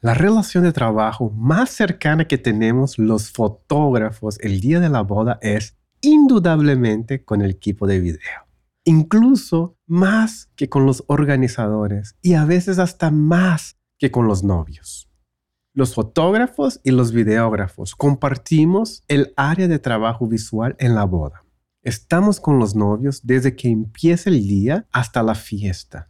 La relación de trabajo más cercana que tenemos los fotógrafos el día de la boda es indudablemente con el equipo de video. Incluso más que con los organizadores y a veces hasta más que con los novios. Los fotógrafos y los videógrafos compartimos el área de trabajo visual en la boda. Estamos con los novios desde que empieza el día hasta la fiesta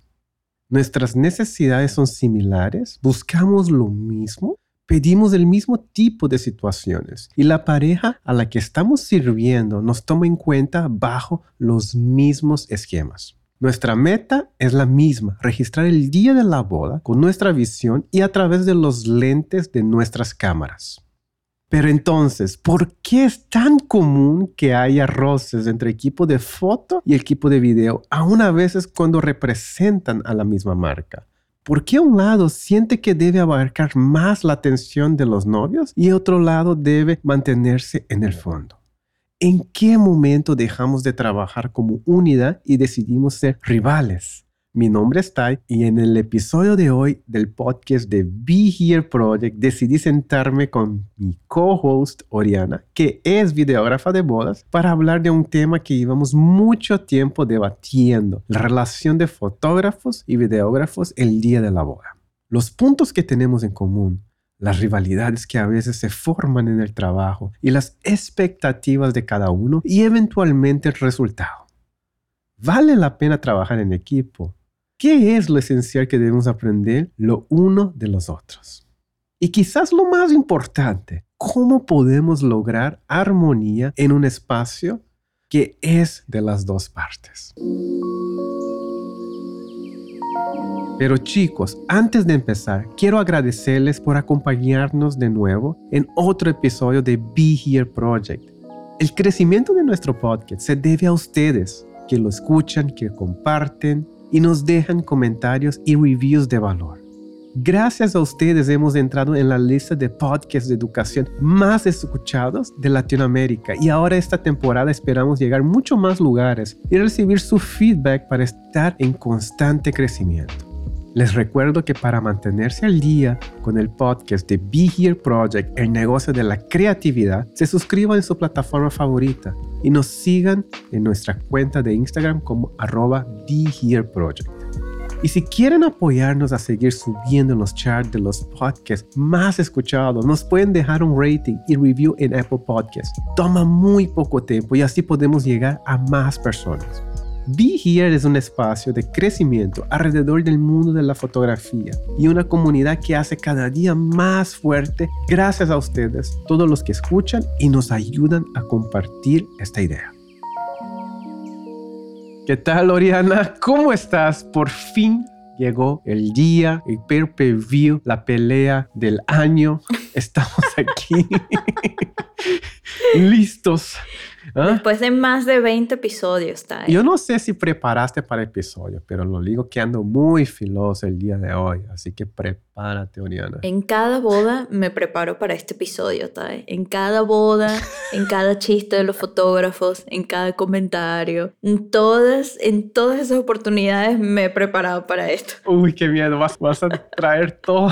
nuestras necesidades son similares, buscamos lo mismo, pedimos el mismo tipo de situaciones y la pareja a la que estamos sirviendo nos toma en cuenta bajo los mismos esquemas. Nuestra meta es la misma, registrar el día de la boda con nuestra visión y a través de los lentes de nuestras cámaras. Pero entonces, ¿por qué es tan común que haya roces entre equipo de foto y equipo de video, aún a veces cuando representan a la misma marca? ¿Por qué un lado siente que debe abarcar más la atención de los novios y otro lado debe mantenerse en el fondo? ¿En qué momento dejamos de trabajar como unidad y decidimos ser rivales? Mi nombre es Tai y en el episodio de hoy del podcast de Be Here Project decidí sentarme con mi co-host Oriana, que es videógrafa de bodas, para hablar de un tema que llevamos mucho tiempo debatiendo, la relación de fotógrafos y videógrafos el día de la boda. Los puntos que tenemos en común, las rivalidades que a veces se forman en el trabajo y las expectativas de cada uno y eventualmente el resultado. ¿Vale la pena trabajar en equipo? ¿Qué es lo esencial que debemos aprender lo uno de los otros? Y quizás lo más importante, ¿cómo podemos lograr armonía en un espacio que es de las dos partes? Pero chicos, antes de empezar, quiero agradecerles por acompañarnos de nuevo en otro episodio de Be Here Project. El crecimiento de nuestro podcast se debe a ustedes, que lo escuchan, que comparten y nos dejan comentarios y reviews de valor. Gracias a ustedes hemos entrado en la lista de podcasts de educación más escuchados de Latinoamérica y ahora esta temporada esperamos llegar mucho más lugares y recibir su feedback para estar en constante crecimiento. Les recuerdo que para mantenerse al día con el podcast de Be Here Project, el negocio de la creatividad, se suscriban en su plataforma favorita y nos sigan en nuestra cuenta de Instagram como arroba Project. Y si quieren apoyarnos a seguir subiendo en los charts de los podcasts más escuchados, nos pueden dejar un rating y review en Apple Podcasts. Toma muy poco tiempo y así podemos llegar a más personas. Be Here es un espacio de crecimiento alrededor del mundo de la fotografía y una comunidad que hace cada día más fuerte gracias a ustedes, todos los que escuchan y nos ayudan a compartir esta idea. ¿Qué tal, Oriana? ¿Cómo estás? Por fin llegó el día, el pay view la pelea del año. Estamos aquí listos ¿Ah? Después de más de 20 episodios, está Yo no sé si preparaste para el episodio, pero lo digo que ando muy filoso el día de hoy, así que prepárate, Oriana. En cada boda me preparo para este episodio, Tai. En cada boda, en cada chiste de los fotógrafos, en cada comentario, en todas, en todas esas oportunidades me he preparado para esto. Uy, qué miedo, vas, vas a traer todo.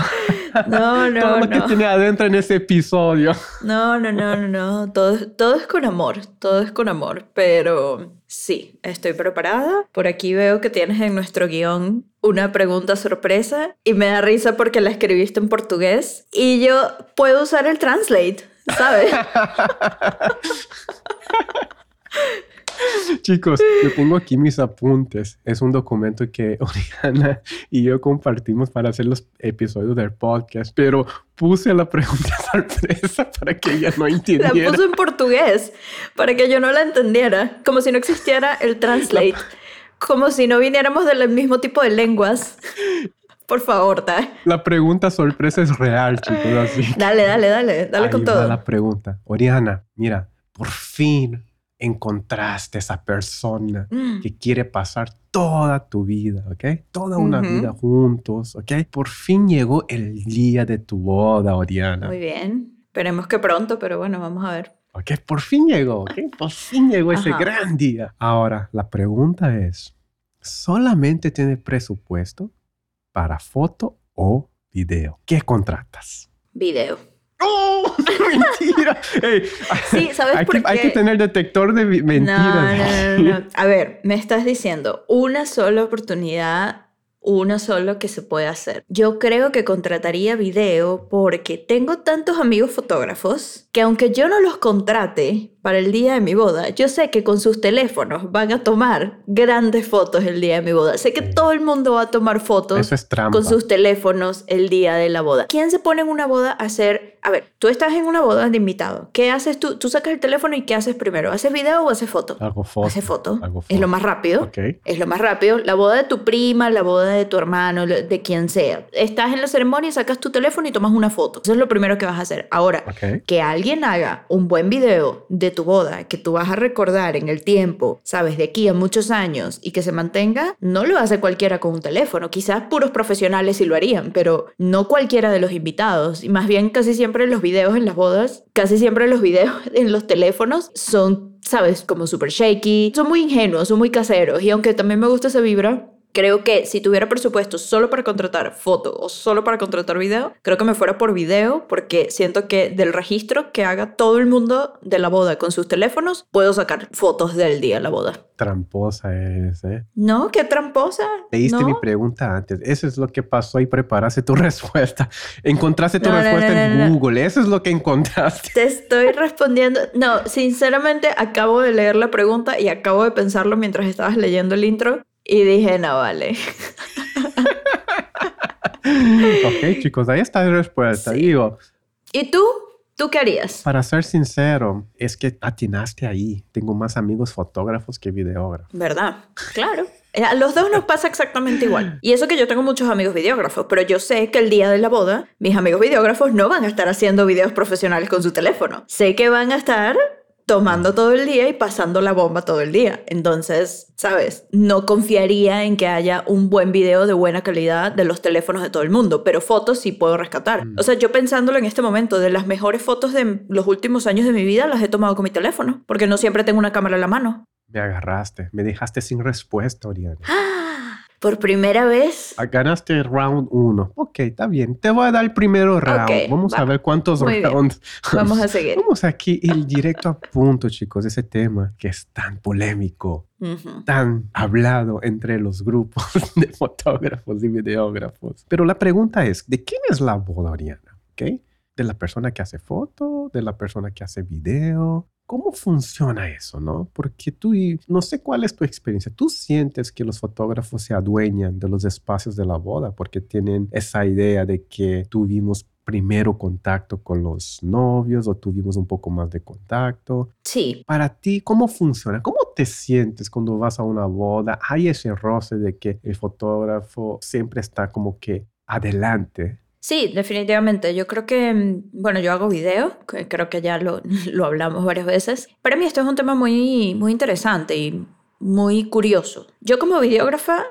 No, no, todo lo que tiene adentro en ese episodio. No, no, no, no, no. Todo, todo es con amor todo es con amor, pero sí, estoy preparada. Por aquí veo que tienes en nuestro guion una pregunta sorpresa y me da risa porque la escribiste en portugués y yo puedo usar el translate, ¿sabes? Chicos, yo tengo aquí mis apuntes. Es un documento que Oriana y yo compartimos para hacer los episodios del podcast, pero puse la pregunta sorpresa para que ella no entendiera. La puse en portugués para que yo no la entendiera, como si no existiera el translate, como si no viniéramos del mismo tipo de lenguas. Por favor, da. La pregunta sorpresa es real, chicos, así. Dale, dale, dale, dale con todo. la pregunta. Oriana, mira, por fin encontraste esa persona mm. que quiere pasar toda tu vida, ¿ok? Toda una vida juntos, ¿ok? Por fin llegó el día de tu boda, Oriana. Muy bien. Esperemos que pronto, pero bueno, vamos a ver. Ok, por fin llegó, ¿ok? Por fin llegó ese gran día. Ahora, la pregunta es, ¿solamente tienes presupuesto para foto o video, ¿qué contratas? Video. ¡Oh! ¡Mentira! Sí, ¿sabes hay, por que, hay que tener detector de No, mentiras. no, no, no. A ver, me estás diciendo una sola oportunidad, uno solo que se puede hacer. Yo creo que contrataría video porque tengo tantos amigos fotógrafos que aunque yo no los contrate para el día de mi boda, yo sé que con sus teléfonos van a tomar grandes fotos el día de mi boda. Sé que todo el mundo va a tomar fotos Eso es con sus teléfonos el día de la boda. ¿Quién se pone en una boda a hacer? A ver, tú estás en una boda de invitado. ¿Qué haces tú? Tú sacas el teléfono y ¿qué haces primero? ¿Haces video o haces foto? Hago foto. Haces foto. hago Es lo foto. más rápido. Ok. Es lo más rápido. La boda de tu prima, la boda de tu hermano, de quien sea. Estás en la ceremonia, sacas tu teléfono y tomas una foto. Eso es lo primero que vas a hacer. Ahora, Ok. que alguien haga un buen video de tu boda que tú vas a recordar en el tiempo, sabes, de aquí a muchos años y que se mantenga, no lo hace cualquiera con un teléfono. Quizás puros profesionales sí lo harían, pero no cualquiera de los invitados. Y más bien casi siempre los videos en las bodas, casi siempre los videos en los teléfonos son, sabes, como súper shaky, son muy ingenuos, son muy caseros. Y aunque también me gusta esa vibra, Creo que si tuviera presupuesto solo para contratar foto o solo para contratar video, creo que me fuera por video porque siento que del registro que haga todo el mundo de la boda con sus teléfonos, puedo sacar fotos del día de la boda. Tramposa eres, ¿eh? No, qué tramposa. Leíste no. mi pregunta antes. Eso es lo que pasó y preparaste tu respuesta. Encontraste tu No, respuesta no, en. Google. Eso es lo que encontraste. Te estoy respondiendo. No, sinceramente acabo de leer la pregunta y acabo de pensarlo mientras estabas leyendo el intro y dije, no vale. ok, chicos, ahí está la respuesta. Sí. Digo, ¿Y tú? ¿Tú qué harías? para ser sincero, es que atinaste ahí. Tengo más amigos fotógrafos que videógrafos. ¿Verdad? Claro. Eh, A los dos nos pasa exactamente igual. Y eso que yo tengo muchos amigos videógrafos, pero yo sé que el día de la boda, mis amigos videógrafos no van a estar haciendo videos profesionales con su teléfono. Sé que van a estar tomando todo el día y pasando la bomba todo el día. Entonces, ¿sabes? No confiaría en que haya un buen video de buena calidad de los teléfonos de todo el mundo, pero fotos sí puedo rescatar. Mm. O sea, yo pensándolo en este momento, de las mejores fotos de los últimos años de mi vida las he tomado con mi teléfono, porque no siempre tengo una cámara en la mano. Me agarraste. Me dejaste sin respuesta, Oriana. ¡Ah! Por primera vez. Ah, Ganaste round uno. Ok, está bien. Te voy a dar el primero round. Ok, Vamos a ver cuántos Muy bien. rounds. Vamos a seguir. Vamos aquí ir directo a punto, chicos, de ese tema que es tan polémico, tan hablado entre los grupos de fotógrafos y videógrafos. Pero la pregunta es, ¿de quién es la boda, Oriana? ¿Ok? ¿De la persona que hace foto? ¿De la persona que hace video? ¿Cómo funciona eso, no? Porque tú, no sé cuál es tu experiencia. ¿Tú sientes que los fotógrafos se adueñan de los espacios de la boda porque tienen esa idea de que tuvimos primero contacto con los novios o tuvimos un poco más de contacto? Sí, Para ti, ¿cómo funciona? ¿Cómo te sientes cuando vas a una boda? ¿Hay ese roce de que el fotógrafo siempre está como que adelante? Sí, definitivamente. Yo creo que, mm, bueno, yo hago video, que creo que ya lo, lo hablamos varias veces. Para mí esto es un tema muy, muy interesante y muy curioso. Yo como videógrafa,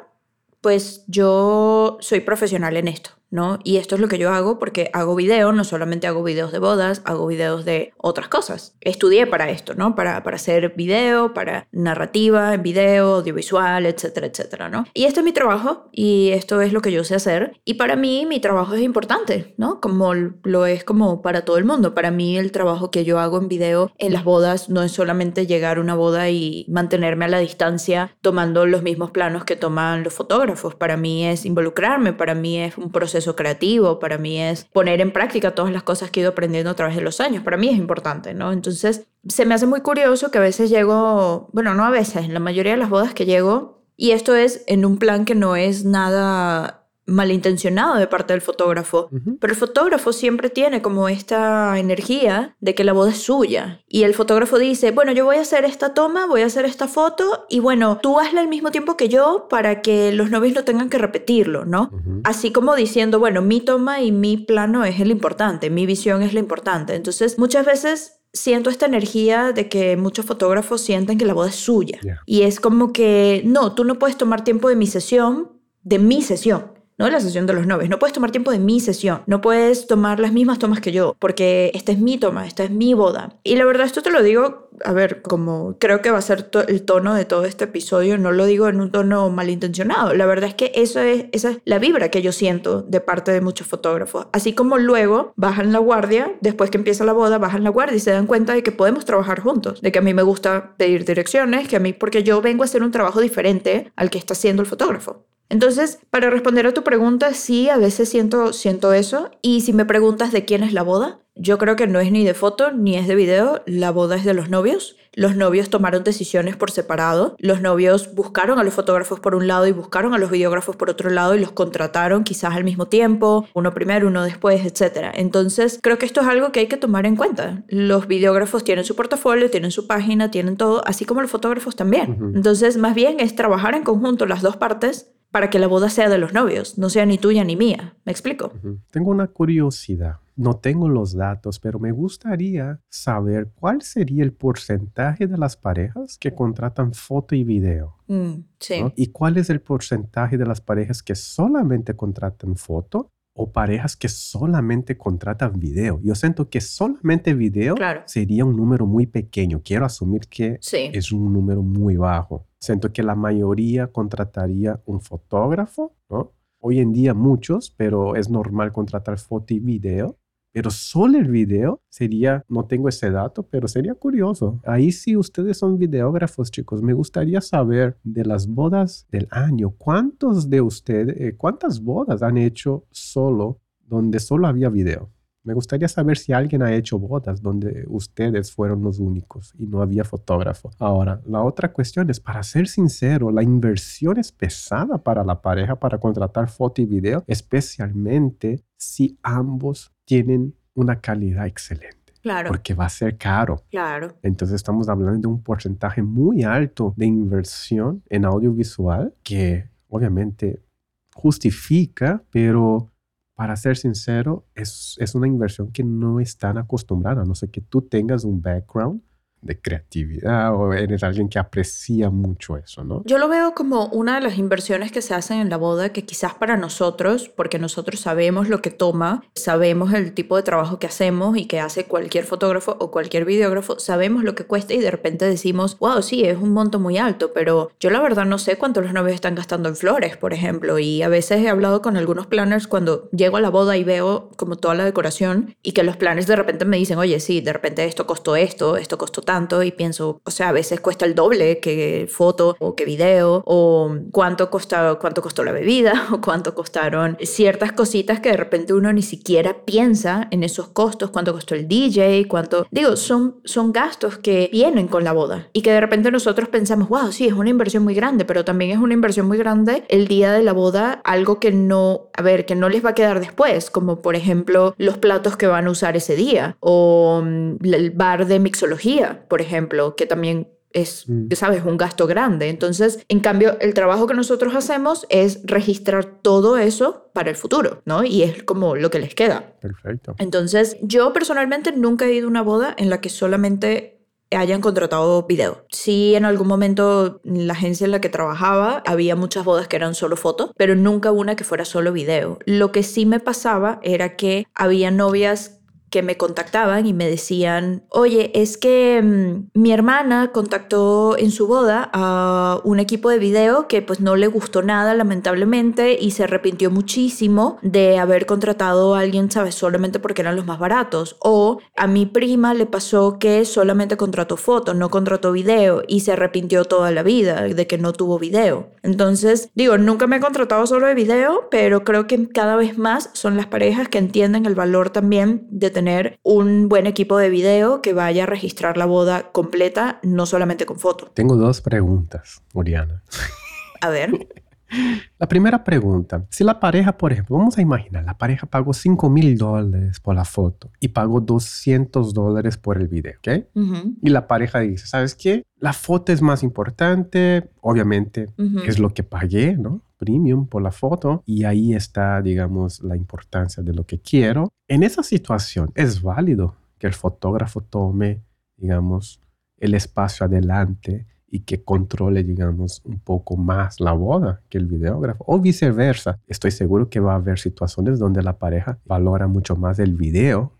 pues yo soy profesional en esto, ¿no? Y esto es lo que yo hago porque hago video, no solamente hago videos de bodas, hago videos de otras cosas. Estudié para esto, ¿no? Para, para hacer video, para narrativa en video, audiovisual, etcétera, etcétera, ¿no? Y este es mi trabajo y esto es lo que yo sé hacer. Y para mí mi trabajo es importante, ¿no? Como lo es como para todo el mundo. Para mí el trabajo que yo hago en video en las bodas no es solamente llegar a una boda y mantenerme a la distancia tomando los mismos planos que toman los fotógrafos. Para mí es involucrarme, para mí es un proceso creativo, para mí es poner en práctica todas las cosas que he ido aprendiendo a través de los años. Para mí es importante, ¿no? Entonces se me hace muy curioso que a veces llego, bueno, no a veces, en la mayoría de las bodas que llego, y esto es en un plan que no es nada malintencionado de parte del fotógrafo, pero el fotógrafo siempre tiene como esta energía de que la boda es suya. Y el fotógrafo dice, bueno, yo voy a hacer esta toma, voy a hacer esta foto, y bueno, tú hazla al mismo tiempo que yo para que los novios no tengan que repetirlo, ¿no? Así como diciendo, bueno, mi toma y mi plano es el importante, mi visión es lo importante. Entonces, muchas veces siento esta energía de que muchos fotógrafos sienten que la boda es suya. Ya. Y es como que, no, tú no puedes tomar tiempo de mi sesión, de mi sesión. No la sesión de los novios. No puedes tomar tiempo de mi sesión. No puedes tomar las mismas tomas que yo, porque esta es mi toma, esta es mi boda. Y la verdad, esto te lo digo, a ver, como creo que va a ser el tono de todo este episodio, no lo digo en un tono malintencionado. La verdad es que eso es, esa es la vibra que yo siento de parte de muchos fotógrafos. Así como luego bajan la guardia, después que empieza la boda, bajan la guardia y se dan cuenta de que podemos trabajar juntos, de que a mí me gusta pedir direcciones, que a mí, porque yo vengo a hacer un trabajo diferente al que está haciendo el fotógrafo. Entonces, para responder a tu pregunta, sí, a veces siento, siento eso. Y si me preguntas de quién es la boda, yo creo que no es ni de foto ni es de video, la boda es de los novios. Los novios tomaron decisiones por separado. Los novios buscaron a los fotógrafos por un lado y buscaron a los videógrafos por otro lado y los contrataron quizás al mismo tiempo, uno primero, uno después, etc. Entonces, creo que esto es algo que hay que tomar en cuenta. Los videógrafos tienen su portafolio, tienen su página, tienen todo, así como los fotógrafos también. Entonces, más bien es trabajar en conjunto las dos partes para que la boda sea de los novios, no sea ni tuya ni mía. ¿Me explico? Tengo una curiosidad. No tengo los datos, pero me gustaría saber cuál sería el porcentaje de las parejas que contratan foto y video. Mm, sí. ¿Y cuál es el porcentaje de las parejas que solamente contratan foto o parejas que solamente contratan video. Yo siento que solamente video sería un número muy pequeño. Quiero asumir que es un número muy bajo. Siento que la mayoría contrataría un fotógrafo, ¿no? Hoy en día muchos, pero es normal contratar foto y video. Pero solo el video sería, no tengo ese dato, pero sería curioso. Ahí sí ustedes son videógrafos, chicos. Me gustaría saber de las bodas del año, ¿cuántos de ustedes, eh, cuántas bodas han hecho solo donde solo había video? Me gustaría saber si alguien ha hecho bodas donde ustedes fueron los únicos y no había fotógrafo. Ahora, la otra cuestión es, para ser sincero, la inversión es pesada para la pareja para contratar foto y video, especialmente si ambos tienen una calidad excelente. Claro. Porque va a ser caro. Claro. Entonces estamos hablando de un porcentaje muy alto de inversión en audiovisual que obviamente justifica, pero para ser sincero, es, es una inversión que no están acostumbrada, a no sé que tú tengas un background de creatividad o eres alguien que aprecia mucho eso, ¿no? Yo lo veo como una de las inversiones que se hacen en la boda que quizás para nosotros, porque nosotros sabemos lo que toma, sabemos el tipo de trabajo que hacemos y que hace cualquier fotógrafo o cualquier videógrafo, sabemos lo que cuesta y de repente decimos, wow, sí, es un monto muy alto, pero yo la verdad no sé cuánto los novios están gastando en flores, por ejemplo, y a veces he hablado con algunos planners cuando llego a la boda y veo como toda la decoración y que los planners de repente me dicen, oye, sí, de repente esto costó esto, esto costó tanto y pienso, o sea, a veces cuesta el doble que foto o que video o cuánto costó, cuánto costó la bebida o cuánto costaron ciertas cositas que de repente uno ni siquiera piensa en esos costos, cuánto costó el DJ, cuánto, digo, son, son gastos que vienen con la boda y que de repente nosotros pensamos, wow, sí, es una inversión muy grande, pero también es una inversión muy grande el día de la boda, algo que no, a ver, que no les va a quedar después, como por ejemplo los platos que van a usar ese día o mm, el bar de mixología por ejemplo, que también es, mm. sabes, un gasto grande. Entonces, en cambio, el trabajo que nosotros hacemos es registrar todo eso para el futuro, ¿no? Y es como lo que les queda. Perfecto. Entonces, yo personalmente nunca he ido a una boda en la que solamente hayan contratado video. Sí, en algún momento en la agencia en la que trabajaba había muchas bodas que eran solo fotos, pero nunca una que fuera solo video. Lo que sí me pasaba era que había novias que me contactaban y me decían, oye, es que mm, mi hermana contactó en su boda a un equipo de video que pues no le gustó nada lamentablemente y se arrepintió muchísimo de haber contratado a alguien, sabes, solamente porque eran los más baratos. O a mi prima le pasó que solamente contrató foto, no contrató video y se arrepintió toda la vida de que no tuvo video. Entonces, digo, nunca me he contratado solo de video, pero creo que cada vez más son las parejas que entienden el valor también de tener un buen equipo de video que vaya a registrar la boda completa, no solamente con foto. Tengo dos preguntas, Oriana. A ver. La primera pregunta, si la pareja, por ejemplo, vamos a imaginar, la pareja pagó 5 mil dólares por la foto y pagó 200 dólares por el video, ¿ok? Y la pareja dice, ¿sabes qué? La foto es más importante, obviamente es lo que pagué, ¿no? Premium por la foto y ahí está, digamos, la importancia de lo que quiero. En esa situación es válido que el fotógrafo tome, digamos, el espacio adelante y que controle, digamos, un poco más la boda que el videógrafo o viceversa. Estoy seguro que va a haber situaciones donde la pareja valora mucho más el video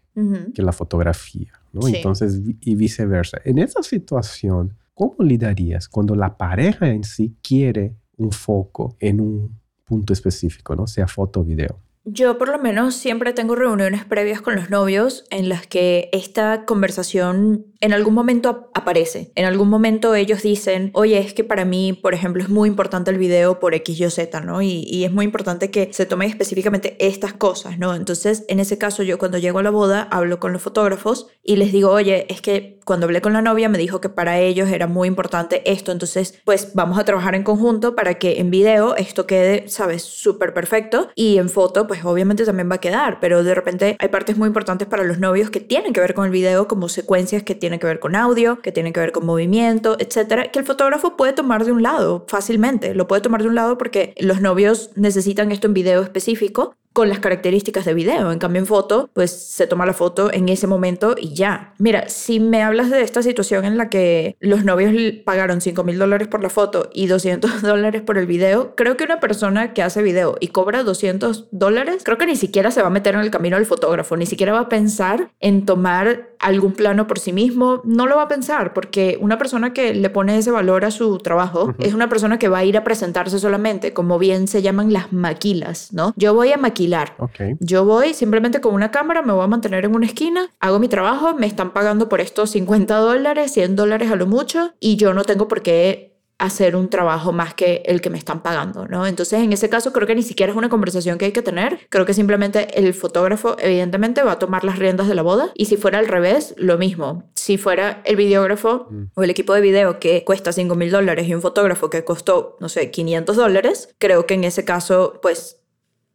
que la fotografía, ¿no? Entonces, y viceversa. En esa situación, ¿cómo lidarías cuando la pareja en sí quiere un foco en un punto específico, ¿no? Sea foto o video? Yo por lo menos siempre tengo reuniones previas con los novios en las que esta conversación en algún momento aparece. En algún momento ellos dicen, oye, es que para mí, por ejemplo, es muy importante el video por X, Y, Z, ¿no? Y, y es muy importante que se tomen específicamente estas cosas, ¿no? Entonces, en ese caso, yo cuando llego a la boda hablo con los fotógrafos y les digo, oye, es que cuando hablé con la novia me dijo que para ellos era muy importante esto, entonces, pues vamos a trabajar en conjunto para que en video esto quede, sabes, súper perfecto y en foto, pues obviamente también va a quedar, pero de repente hay partes muy importantes para los novios que tienen que ver con el video, como secuencias que tienen que ver con audio, que tienen que ver con movimiento, etcétera, que el fotógrafo puede tomar de un lado fácilmente. Lo puede tomar de un lado porque los novios necesitan esto en video específico, con las características de video. En cambio, en foto, pues se toma la foto en ese momento y ya. Mira, si me hablas de esta situación en la que los novios pagaron 5 mil dólares por la foto y 200 dólares por el video, creo que una persona que hace video y cobra 200 dólares, creo que ni siquiera se va a meter en el camino del fotógrafo, ni siquiera va a pensar en tomar algún plano por sí mismo, no lo va a pensar porque una persona que le pone ese valor a su trabajo es una persona que va a ir a presentarse solamente, como bien se llaman las maquilas, ¿no? Yo voy a maquilar. Yo voy simplemente con una cámara, me voy a mantener en una esquina, hago mi trabajo, me están pagando por estos 50 dólares, 100 dólares a lo mucho, y yo no tengo por qué hacer un trabajo más que el que me están pagando, ¿no? Entonces, en ese caso, creo que ni siquiera es una conversación que hay que tener. Creo que simplemente el fotógrafo, evidentemente, va a tomar las riendas de la boda. Y si fuera al revés, lo mismo. Si fuera el videógrafo mm. o el equipo de video que cuesta 5 mil dólares y un fotógrafo que costó, no sé, 500 dólares, creo que en ese caso, pues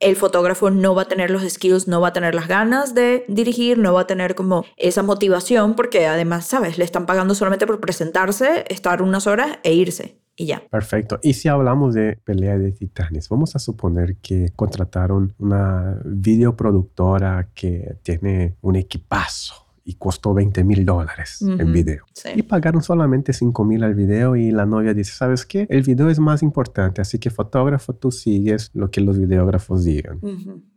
el fotógrafo no va a tener los skills, no va a tener las ganas de dirigir, no va a tener como esa motivación porque además, ¿sabes? Le están pagando solamente por presentarse, estar unas horas e irse. Y ya. Perfecto. Y si hablamos de pelea de titanes, vamos a suponer que contrataron una videoproductora que tiene un equipazo y costó 20 mil dólares el video. Y pagaron solamente 5 mil al video y la novia dice, ¿sabes qué? El video es más importante, así que fotógrafo, tú sigues lo que los videógrafos digan.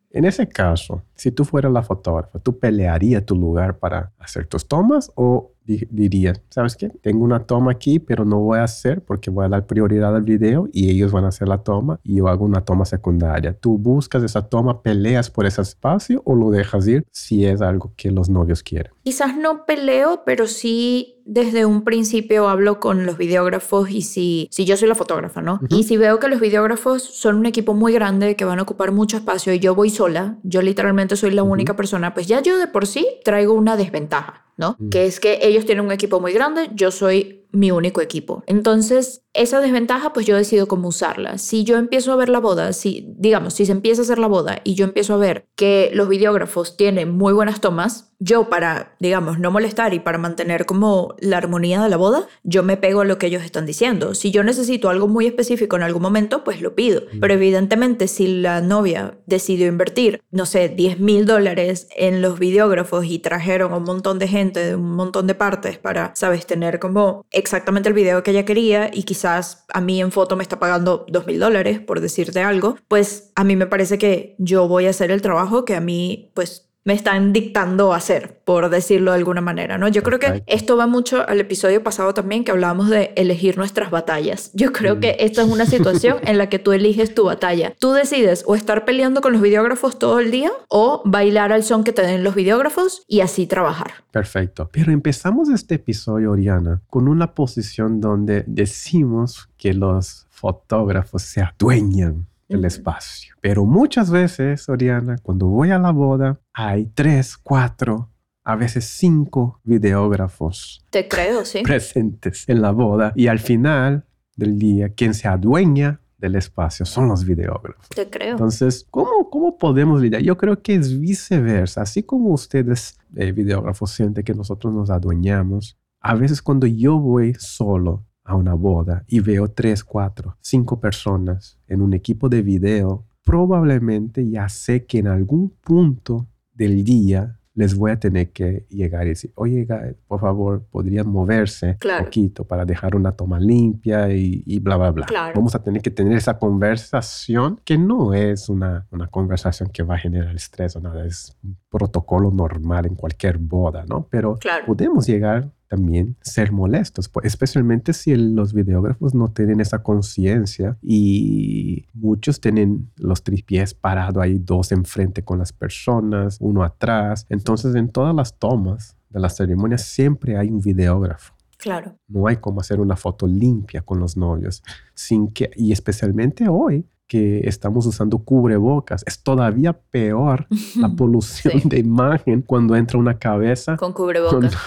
En ese caso, si tú fueras la fotógrafa, ¿tú pelearías tu lugar para hacer tus tomas o dirías, ¿sabes qué? Tengo una toma aquí, pero no voy a hacer porque voy a dar prioridad al video y ellos van a hacer la toma y yo hago una toma secundaria. ¿Tú buscas esa toma, peleas por ese espacio o lo dejas ir si es algo que los novios quieren? Quizás no peleo, pero sí desde un principio hablo con los videógrafos y si, si yo soy la fotógrafa, ¿no? Y si veo que los videógrafos son un equipo muy grande que van a ocupar mucho espacio y yo voy sola, yo literalmente soy la única persona, pues ya yo de por sí traigo una desventaja. ¿no? Mm. Que es que ellos tienen un equipo muy grande, yo soy mi único equipo. Entonces, esa desventaja, pues yo decido cómo usarla. Si yo empiezo a ver la boda, si, digamos, si se empieza a hacer la boda y yo empiezo a ver que los videógrafos tienen muy buenas tomas, yo para, digamos, no molestar y para mantener como la armonía de la boda, yo me pego a lo que ellos están diciendo. Si yo necesito algo muy específico en algún momento, pues lo pido. Mm. Pero evidentemente, si la novia decidió invertir, no sé, 10 mil dólares en los videógrafos y trajeron a un montón de gente de un montón de partes para, sabes, tener como exactamente el video que ella quería y quizás a mí en foto me está pagando dos mil dólares por decirte algo, pues a mí me parece que yo voy a hacer el trabajo que a mí pues me están dictando hacer, por decirlo de alguna manera, ¿no? Yo creo que esto va mucho al episodio pasado también que hablábamos de elegir nuestras batallas. Yo creo que esta es una situación en la que tú eliges tu batalla. Tú decides o estar peleando con los videógrafos todo el día o bailar al son que te den los videógrafos y así trabajar. Perfecto. Pero empezamos este episodio, Oriana, con una posición donde decimos que los fotógrafos se adueñan el espacio. Pero muchas veces, Oriana, cuando voy a la boda, hay tres, cuatro, a veces cinco videógrafos. Te creo, sí. Presentes en la boda. Y al final del día, quien se adueña del espacio son los videógrafos. Te creo. Entonces, ¿cómo, cómo podemos lidiar? Yo creo que es viceversa. Así como ustedes, eh, videógrafos, sienten que nosotros nos adueñamos, a veces cuando yo voy solo a una boda y veo tres, cuatro, cinco personas en un equipo de video, probablemente ya sé que en algún punto del día les voy a tener que llegar y decir, oye, por favor, podrían moverse un poquito para dejar una toma limpia y, bla, bla, bla. Vamos a tener que tener esa conversación que no es una, una conversación que va a generar estrés o nada, es un protocolo normal en cualquier boda, ¿no? Pero podemos llegar también ser molestos, pues, especialmente si los videógrafos no tienen esa conciencia y muchos tienen los tripiés parados ahí, dos enfrente con las personas, uno atrás. Entonces, en todas las tomas de la ceremonia siempre hay un videógrafo. Claro. No hay como hacer una foto limpia con los novios sin que, y especialmente hoy, que estamos usando cubrebocas. Es todavía peor la polución de imagen cuando entra una cabeza con cubrebocas.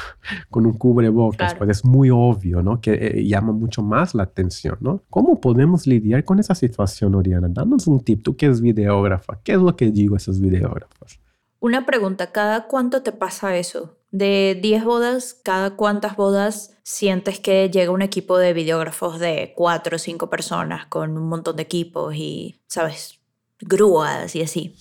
Con, un cubrebocas. Pues es muy obvio, ¿no? Que eh, llama mucho más la atención, ¿no? ¿Cómo podemos lidiar con esa situación, Oriana? Danos un tip. Tú que eres videógrafa, ¿qué es lo que digo a esos videógrafos? Una pregunta, ¿cada cuánto te pasa eso? De 10 bodas, ¿cada cuántas bodas sientes que llega un equipo de videógrafos de 4 o 5 personas con un montón de equipos y, ¿sabes? Grúas y así.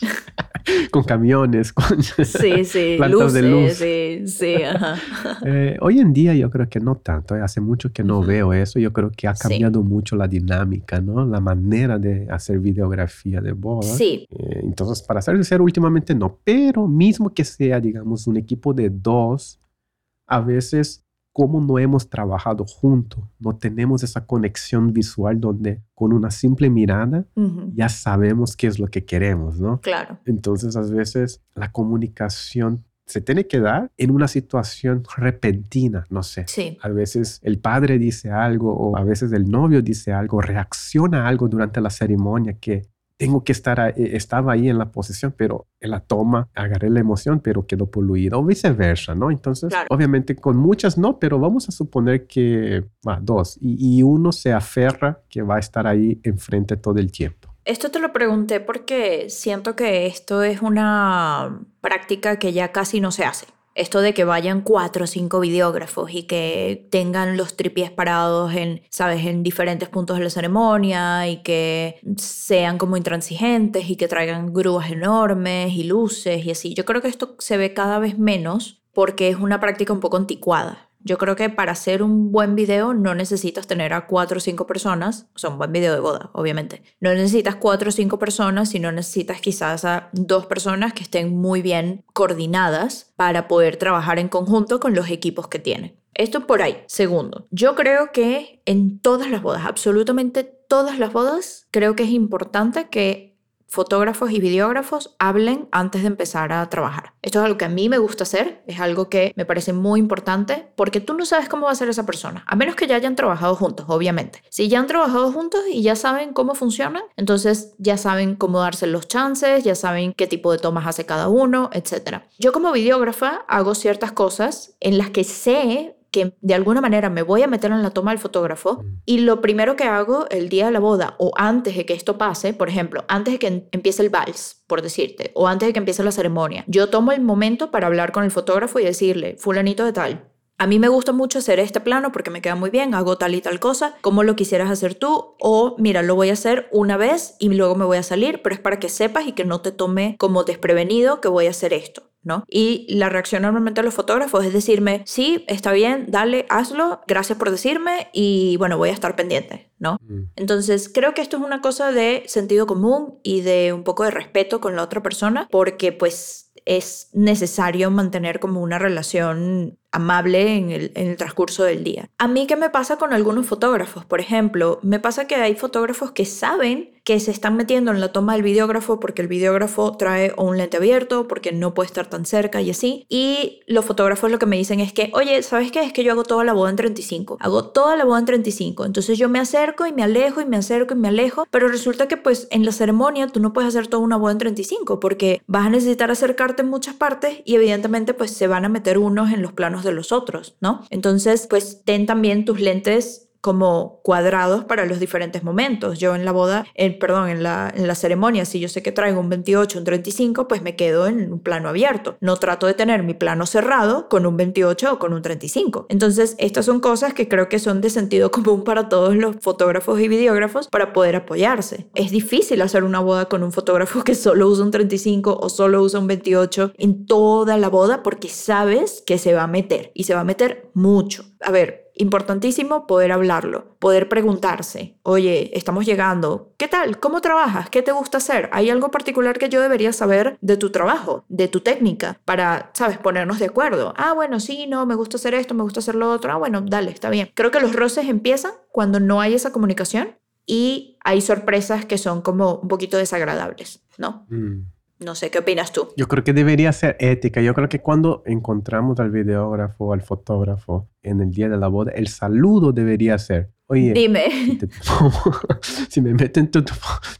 con camiones, con sí, sí, plantas de luz. Sí, sí, ajá. Eh, hoy en día yo creo que no tanto, eh, hace mucho que no veo eso, yo creo que ha cambiado mucho la dinámica, ¿no? La manera de hacer videografía de bodas. Sí. Eh, entonces, para ser últimamente no, pero mismo que sea, digamos, un equipo de dos, a veces como no hemos trabajado juntos, no tenemos esa conexión visual donde con una simple mirada ya sabemos qué es lo que queremos, ¿no? Claro. Entonces, a veces la comunicación se tiene que dar en una situación repentina, no sé. Sí. A veces el padre dice algo o a veces el novio dice algo, reacciona a algo durante la ceremonia que tengo que estar, eh, estaba ahí en la posición, pero en la toma agarré la emoción, pero quedó poluido, o viceversa, ¿no? Entonces, obviamente con muchas no, pero vamos a suponer que, va, dos, y, y uno se aferra que va a estar ahí enfrente todo el tiempo. Esto te lo pregunté porque siento que esto es una práctica que ya casi no se hace. Esto de que vayan cuatro o cinco videógrafos y que tengan los tripies parados en, sabes, en diferentes puntos de la ceremonia y que sean como intransigentes y que traigan grúas enormes y luces y así. Yo creo que esto se ve cada vez menos porque es una práctica un poco anticuada. Yo creo que para hacer un buen video no necesitas tener a cuatro o cinco personas, o sea, un buen video de boda, obviamente. No necesitas cuatro o cinco personas, sino necesitas quizás a dos personas que estén muy bien coordinadas para poder trabajar en conjunto con los equipos que tienen. Esto por ahí. Segundo, yo creo que en todas las bodas, absolutamente todas las bodas, creo que es importante que fotógrafos y videógrafos hablen antes de empezar a trabajar. Esto es algo que a mí me gusta hacer, es algo que me parece muy importante porque tú no sabes cómo va a ser esa persona, a menos que ya hayan trabajado juntos, obviamente. Si ya han trabajado juntos y ya saben cómo funciona, entonces ya saben cómo darse los chances, ya saben qué tipo de tomas hace cada uno, etc. Yo como videógrafa hago ciertas cosas en las que sé que de alguna manera me voy a meter en la toma del fotógrafo mm. y lo primero que hago el día de la boda o antes de que esto pase, por ejemplo, antes de que empiece el vals, por decirte, o antes de que empiece la ceremonia, yo tomo el momento para hablar con el fotógrafo y decirle, fulanito de tal, a mí me gusta mucho hacer este plano porque me queda muy bien, hago tal y tal cosa, como lo quisieras hacer tú, o mira, lo voy a hacer una vez y luego me voy a salir, pero es para que sepas y que no te tome como desprevenido que voy a hacer esto. ¿No? Y la reacción normalmente de los fotógrafos es decirme, sí, está bien, dale, hazlo, gracias por decirme y bueno, voy a estar pendiente, ¿no? Mm. Entonces, creo que esto es una cosa de sentido común y de un poco de respeto con la otra persona porque pues es necesario mantener como una relación amable en el, en el, transcurso del día. A mí, ¿qué me pasa con algunos fotógrafos? Por ejemplo, me pasa que hay fotógrafos que saben que se están metiendo en la toma del videógrafo porque el videógrafo trae un lente abierto, porque no puede estar tan cerca y así. Y los fotógrafos lo que me dicen es que, oye, ¿sabes qué? Es que yo hago toda la boda en 35. Hago toda la boda en 35. Entonces yo me acerco y me alejo y me acerco y me alejo. Pero resulta que pues en la ceremonia tú no puedes hacer toda una boda en 35 porque vas a necesitar acercarte en muchas partes y evidentemente pues se van a meter unos en los planos de los otros, ¿no? Entonces pues ten también tus lentes como cuadrados para los diferentes momentos. Yo en la boda, en, perdón, en la, en la ceremonia, si yo sé que traigo un 28, un 35, pues me quedo en un plano abierto. No trato de tener mi plano cerrado con un 28 o con un 35. Entonces, estas son cosas que creo que son de sentido común para todos los fotógrafos y videógrafos para poder apoyarse. Es difícil hacer una boda con un fotógrafo que solo usa un 35 o solo usa un 28 en toda la boda porque sabes que se va a meter y se va a meter mucho. A ver, importantísimo poder hablarlo, poder preguntarse, oye, estamos llegando, ¿qué tal? ¿Cómo trabajas? ¿Qué te gusta hacer? ¿Hay algo particular que yo debería saber de tu trabajo, de tu técnica, para, sabes, ponernos de acuerdo? Ah, bueno, sí, no, me gusta hacer esto, me gusta hacer lo otro, ah, bueno, dale, está bien. Creo que los roces empiezan cuando no hay esa comunicación y hay sorpresas que son como un poquito desagradables, ¿no? Mm. No sé, ¿qué opinas tú? Yo creo que debería ser ética. Yo creo que cuando encontramos al videógrafo, al fotógrafo en el día de la boda, el saludo debería ser, Oye, dime. Si me meto en tu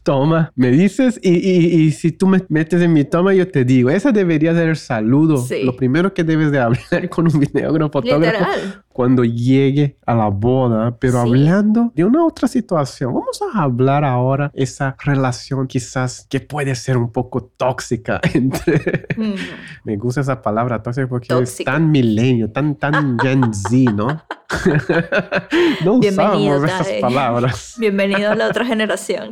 toma, me dices y, y, si tú me metes en mi toma, yo te digo. Esa debería ser el saludo. Lo primero que debes de hablar con un videógrafo fotógrafo cuando llegue a la boda, pero hablando de una otra situación. Vamos a hablar ahora esa relación quizás que puede ser un poco tóxica entre... me gusta esa palabra tóxica porque es tan milenio, tan, tan Gen Z, ¿no? no usamos esas palabras. Bienvenido a la otra generación.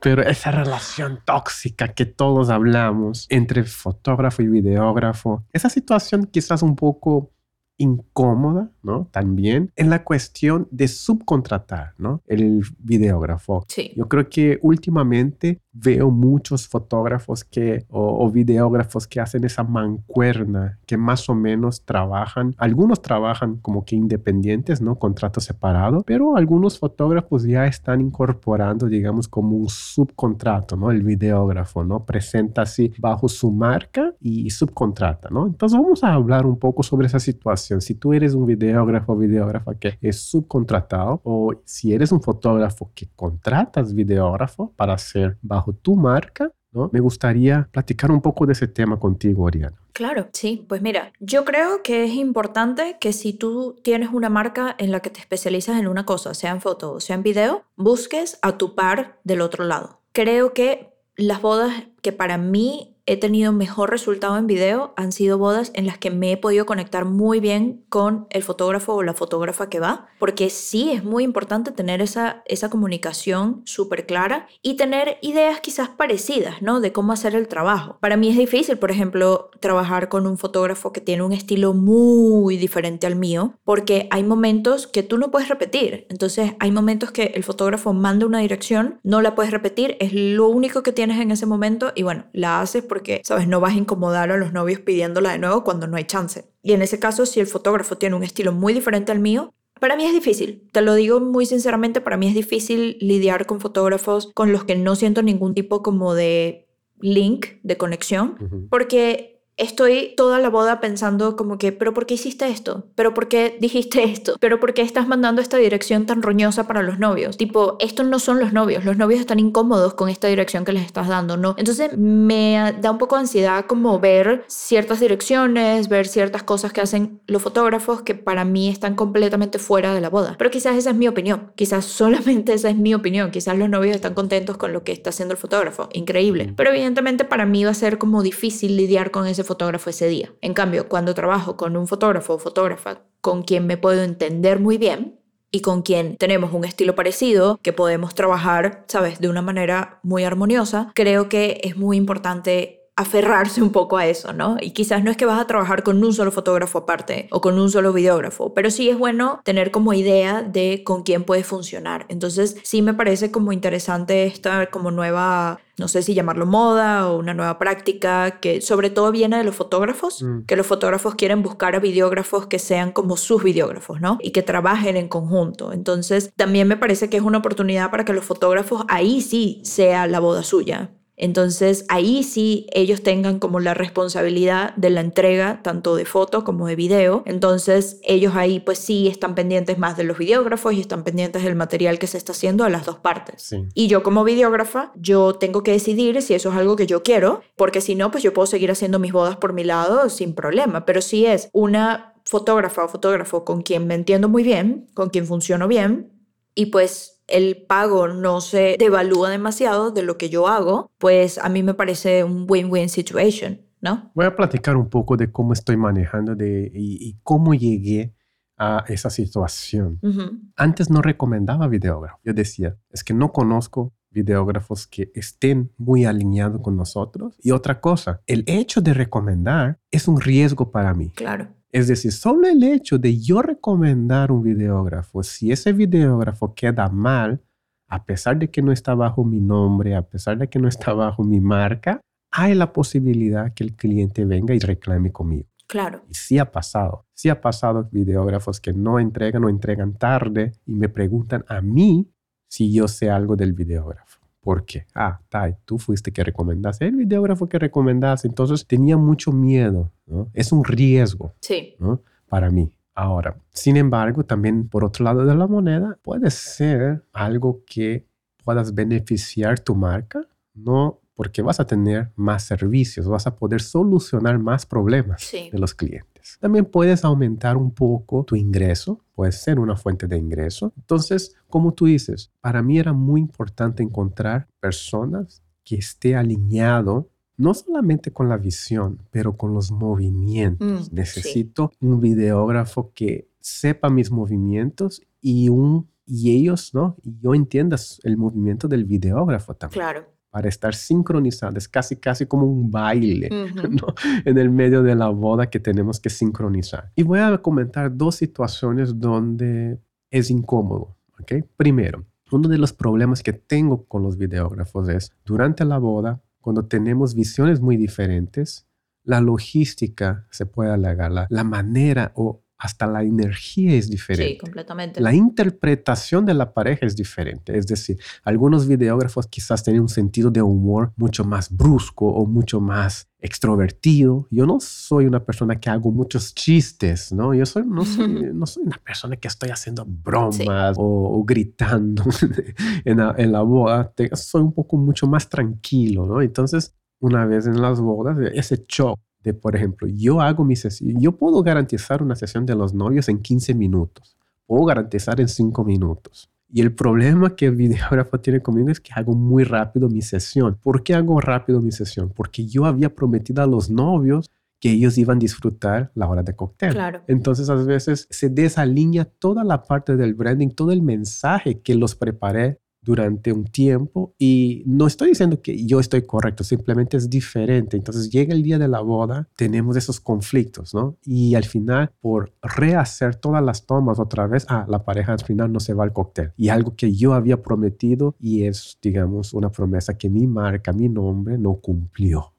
Pero esa relación tóxica que todos hablamos entre fotógrafo y videógrafo, esa situación quizás un poco incómoda, ¿no? También en la cuestión de subcontratar, ¿no? El videógrafo. Sí. Yo creo que últimamente veo muchos fotógrafos que, o, videógrafos que hacen esa mancuerna, que más o menos trabajan, algunos trabajan como que independientes, ¿no? Contrato separado, pero algunos fotógrafos ya están incorporando, digamos, como un subcontrato, ¿no? El videógrafo, ¿no? Presenta así bajo su marca y subcontrata, ¿no? Entonces vamos a hablar un poco sobre esa situación. Si tú eres un videógrafo o videógrafa que es subcontratado o si eres un fotógrafo que contratas videógrafo para hacer bajo tu marca, ¿no? Me gustaría platicar un poco de ese tema contigo, Oriana. Claro, sí. Pues mira, yo creo que es importante que si tú tienes una marca en la que te especializas en una cosa, sea en foto o sea en video, busques a tu par del otro lado. Creo que las bodas que para mí he tenido mejor resultado en video han sido bodas en las que me he podido conectar muy bien con el fotógrafo o la fotógrafa que va, porque sí es muy importante tener esa, esa comunicación súper clara y tener ideas quizás parecidas, ¿no? De cómo hacer el trabajo. Para mí es difícil, por ejemplo, trabajar con un fotógrafo que tiene un estilo muy diferente al mío, porque hay momentos que tú no puedes repetir. Entonces hay momentos que el fotógrafo manda una dirección, no la puedes repetir, es lo único que tienes en ese momento y bueno, la haces porque porque, ¿sabes? No vas a incomodar a los novios pidiéndola de nuevo cuando no hay chance. Y en ese caso, si el fotógrafo tiene un estilo muy diferente al mío, para mí es difícil, te lo digo muy sinceramente, para mí es difícil lidiar con fotógrafos con los que no siento ningún tipo como de link, de conexión, porque estoy toda la boda pensando como que, pero ¿por qué hiciste esto? ¿Pero por qué dijiste esto? ¿Pero por qué estás mandando esta dirección tan roñosa para los novios? Tipo, estos no son los novios, los novios están incómodos con esta dirección que les estás dando, ¿no? Entonces me da un poco de ansiedad como ver ciertas direcciones, ver ciertas cosas que hacen los fotógrafos que para mí están completamente fuera de la boda. Pero quizás esa es mi opinión, quizás solamente esa es mi opinión, quizás los novios están contentos con lo que está haciendo el fotógrafo, increíble. Pero evidentemente para mí va a ser como difícil lidiar con ese fotógrafo ese día. En cambio, cuando trabajo con un fotógrafo o fotógrafa con quien me puedo entender muy bien, y con quien tenemos un estilo parecido, que podemos trabajar, sabes, de una manera muy armoniosa, creo que es muy importante aferrarse un poco a eso, ¿no? Y quizás no es que vas a trabajar con un solo fotógrafo aparte o con un solo videógrafo, pero sí es bueno tener como idea de con quién puede funcionar. Entonces sí me parece como interesante esta como nueva no sé si llamarlo moda o una nueva práctica, que sobre todo viene de los fotógrafos, mm. que los fotógrafos quieren buscar a videógrafos que sean como sus videógrafos, ¿no? Y que trabajen en conjunto. Entonces, también me parece que es una oportunidad para que los fotógrafos ahí sí sea la boda suya Entonces ahí sí ellos tengan como la responsabilidad de la entrega tanto de foto como de video. Entonces ellos ahí pues sí están pendientes más de los videógrafos y están pendientes del material que se está haciendo a las dos partes. Y yo como videógrafa, yo tengo que decidir si eso es algo que yo quiero, porque si no, pues yo puedo seguir haciendo mis bodas por mi lado sin problema. Pero si es una fotógrafa o fotógrafo con quien me entiendo muy bien, con quien funciono bien, y pues el pago no se devalúa demasiado de lo que yo hago, pues a mí me parece un win-win situation, ¿no? Voy a platicar un poco de cómo estoy manejando de, y, cómo llegué a esa situación. Antes no recomendaba videógrafo. Yo decía, es que no conozco videógrafos que estén muy alineados con nosotros. Y otra cosa, el hecho de recomendar es un riesgo para mí. Claro. Es decir, solo el hecho de yo recomendar un videógrafo, si ese videógrafo queda mal, a pesar de que no está bajo mi nombre, a pesar de que no está bajo mi marca, hay la posibilidad que el cliente venga y reclame conmigo. Claro. Y sí ha pasado. Sí ha pasado videógrafos que no entregan o entregan tarde y me preguntan a mí si yo sé algo del videógrafo. ¿Por qué? Ah, Tai, tú fuiste que recomendaste, el videógrafo que recomendaste. Entonces tenía mucho miedo, ¿no? Es un riesgo, sí. ¿no? Para mí. Ahora, sin embargo, también por otro lado de la moneda, puede ser algo que puedas beneficiar tu marca, no porque vas a tener más servicios, vas a poder solucionar más problemas de los clientes. También puedes aumentar un poco tu ingreso, puede ser una fuente de ingreso. Entonces, como tú dices, para mí era muy importante encontrar personas que esté alineado no solamente con la visión, pero con los movimientos. Mm, Necesito un videógrafo que sepa mis movimientos y un y ellos, ¿no? Y yo entienda el movimiento del videógrafo también. Claro para estar sincronizadas, casi casi como un baile ¿no? en el medio de la boda que tenemos que sincronizar. Y voy a comentar dos situaciones donde es incómodo. ¿okay? Primero, uno de los problemas que tengo con los videógrafos es durante la boda, cuando tenemos visiones muy diferentes, la logística se puede alargar, la, la manera o hasta la energía es diferente. Sí, completamente. La interpretación de la pareja es diferente. Es decir, algunos videógrafos quizás tienen un sentido de humor mucho más brusco o mucho más extrovertido. Yo no soy una persona que hago muchos chistes, ¿no? Yo soy, no, soy, no soy una persona que estoy haciendo bromas o, gritando en, la, en la boda. soy un poco mucho más tranquilo, ¿no? Entonces, una vez en las bodas, ese shock de, por ejemplo, yo hago mi sesión, yo puedo garantizar una sesión de los novios en 15 minutos, puedo garantizar en 5 minutos. Y el problema que el videógrafo tiene conmigo es que hago muy rápido mi sesión. ¿Por qué hago rápido mi sesión? Porque yo había prometido a los novios que ellos iban a disfrutar la hora de cóctel. Claro. Entonces, a veces se desalinea toda la parte del branding, todo el mensaje que los preparé durante un tiempo y no estoy diciendo que yo estoy correcto, simplemente es diferente. Entonces llega el día de la boda, tenemos esos conflictos, ¿no? Y al final, por rehacer todas las tomas otra vez, ah, la pareja al final no se va al cóctel. Y algo que yo había prometido y es, digamos, una promesa que mi marca, mi nombre no cumplió.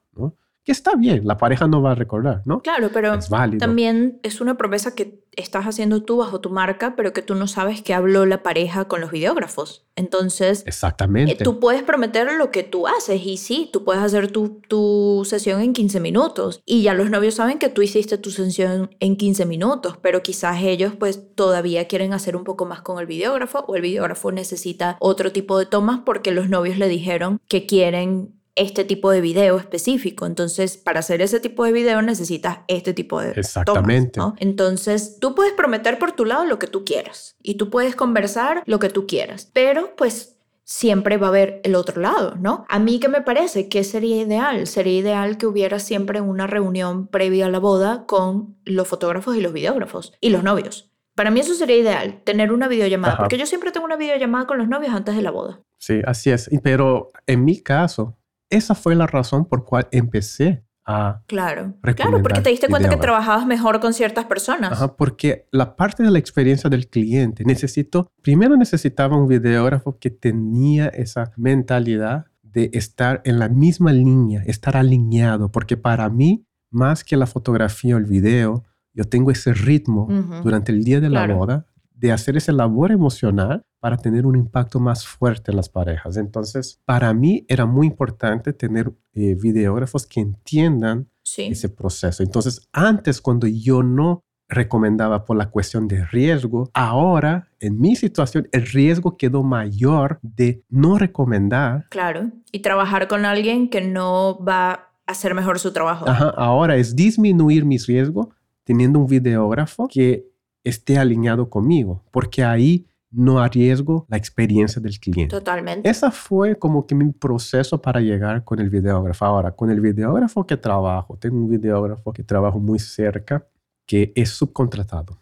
Que está bien, la pareja no va a recordar, ¿no? Claro, pero también es una promesa que estás haciendo tú bajo tu marca, pero que tú no sabes que habló la pareja con los videógrafos. Entonces, exactamente. Eh, tú puedes prometer lo que tú haces y sí, tú puedes hacer tu, tu sesión en 15 minutos y ya los novios saben que tú hiciste tu sesión en 15 minutos, pero quizás ellos pues todavía quieren hacer un poco más con el videógrafo o el videógrafo necesita otro tipo de tomas porque los novios le dijeron que quieren este tipo de video específico. Entonces, para hacer ese tipo de video necesitas este tipo de Exactamente. Tomas, Entonces, tú puedes prometer por tu lado lo que tú quieras y tú puedes conversar lo que tú quieras, pero pues siempre va a haber el otro lado, ¿no? A mí que me parece que sería ideal, sería ideal que hubiera siempre una reunión previa a la boda con los fotógrafos y los videógrafos y los novios. Para mí eso sería ideal, tener una videollamada, porque yo siempre tengo una videollamada con los novios antes de la boda. Sí, así es. Pero en mi caso, esa fue la razón por cual empecé a Claro, claro, porque te diste cuenta que trabajabas mejor con ciertas personas. Ajá, porque la parte de la experiencia del cliente, necesito, primero necesitaba un videógrafo que tenía esa mentalidad de estar en la misma línea, estar alineado, porque para mí, más que la fotografía o el video, yo tengo ese ritmo durante el día de la boda de hacer esa labor emocional para tener un impacto más fuerte en las parejas. Entonces, para mí era muy importante tener eh, videógrafos que entiendan ese proceso. Entonces, antes cuando yo no recomendaba por la cuestión de riesgo, ahora en mi situación el riesgo quedó mayor de no recomendar. Claro, y trabajar con alguien que no va a hacer mejor su trabajo. Ajá, ahora es disminuir mis riesgos teniendo un videógrafo que esté alineado conmigo, porque ahí no arriesgo la experiencia del cliente. Totalmente. Esa fue como que mi proceso para llegar con el videógrafo. Ahora, con el videógrafo que trabajo, tengo un videógrafo que trabajo muy cerca, que es subcontratado.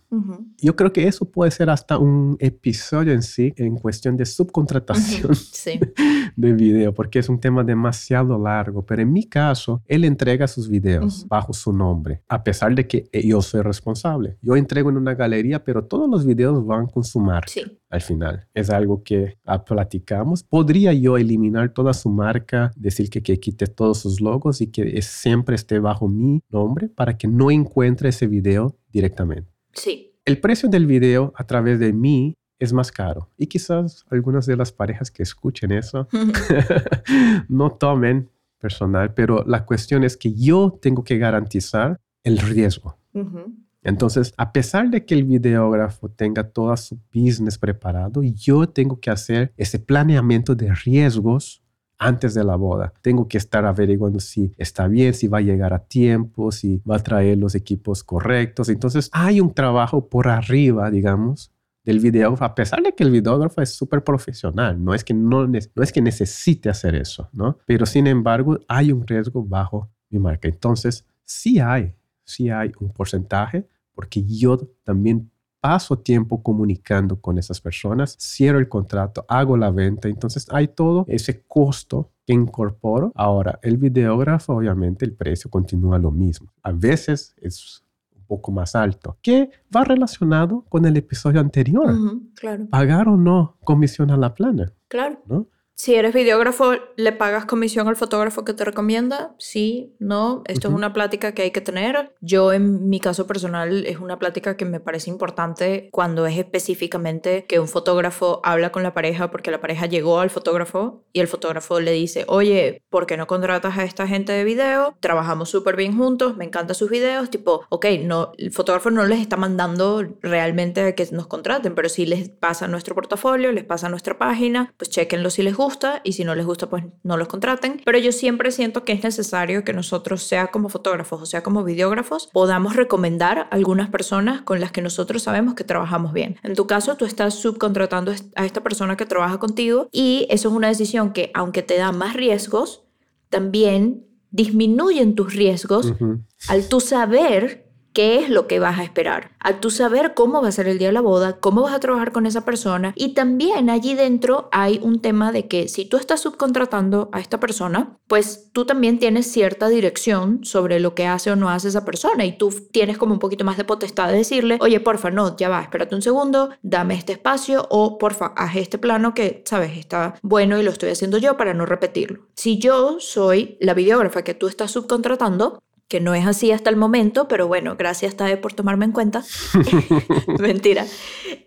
Yo creo que eso puede ser hasta un episodio en sí en cuestión de subcontratación de video, porque es un tema demasiado largo. Pero en mi caso, él entrega sus videos bajo su nombre, a pesar de que yo soy responsable. Yo entrego en una galería, pero todos los videos van con su marca. Al final, es algo que platicamos. ¿Podría yo eliminar toda su marca, decir que, que quite todos sus logos y que siempre esté bajo mi nombre para que no encuentre ese video directamente? Sí. El precio del video a través de mí es más caro. Y quizás algunas de las parejas que escuchen eso no tomen personal, pero la cuestión es que yo tengo que garantizar el riesgo. Entonces, a pesar de que el videógrafo tenga todo su business preparado, yo tengo que hacer ese planeamiento de riesgos antes de la boda. Tengo que estar averiguando si está bien, si va a llegar a tiempo, si va a traer los equipos correctos. Entonces hay un trabajo por arriba, digamos, del videógrafo, a pesar de que el videógrafo es súper profesional. No es, que no, no es que necesite hacer eso, ¿no? Pero sin embargo hay un riesgo bajo mi marca. Entonces sí hay, sí hay un porcentaje porque yo también paso tiempo comunicando con esas personas, cierro el contrato, hago la venta, entonces hay todo ese costo que incorporo. Ahora, el videógrafo, obviamente, el precio continúa lo mismo. A veces es un poco más alto, que va relacionado con el episodio anterior. claro. Pagar o no comisión a la plana. Claro. ¿no? Si eres videógrafo, ¿le pagas comisión al fotógrafo que te recomienda? Sí, no. Esto es una plática que hay que tener. Yo, en mi caso personal, es una plática que me parece importante cuando es específicamente que un fotógrafo habla con la pareja porque la pareja llegó al fotógrafo y el fotógrafo le dice, oye, ¿por qué no contratas a esta gente de video? Trabajamos súper bien juntos, me encantan sus videos. Tipo, ok, no, el fotógrafo no les está mandando realmente a que nos contraten, pero si les pasa nuestro portafolio, les pasa nuestra página, pues chequenlo si les gusta y si no les gusta pues no los contraten. Pero yo siempre siento que es necesario que nosotros, sea como fotógrafos o sea como videógrafos, podamos recomendar a algunas personas con las que nosotros sabemos que trabajamos bien. En tu caso, tú estás subcontratando a esta persona que trabaja contigo y eso es una decisión que aunque te da más riesgos, también disminuyen tus riesgos al tú saber qué es lo que vas a esperar, a tú saber cómo va a ser el día de la boda, cómo vas a trabajar con esa persona. Y también allí dentro hay un tema de que si tú estás subcontratando a esta persona, pues tú también tienes cierta dirección sobre lo que hace o no hace esa persona. Y tú tienes como un poquito más de potestad de decirle, oye, porfa, no, ya va, espérate un segundo, dame este espacio o porfa, haz este plano que, sabes, está bueno y lo estoy haciendo yo para no repetirlo. Si yo soy la videógrafa que tú estás subcontratando, que no es así hasta el momento, pero bueno, gracias Tae por tomarme en cuenta. Mentira.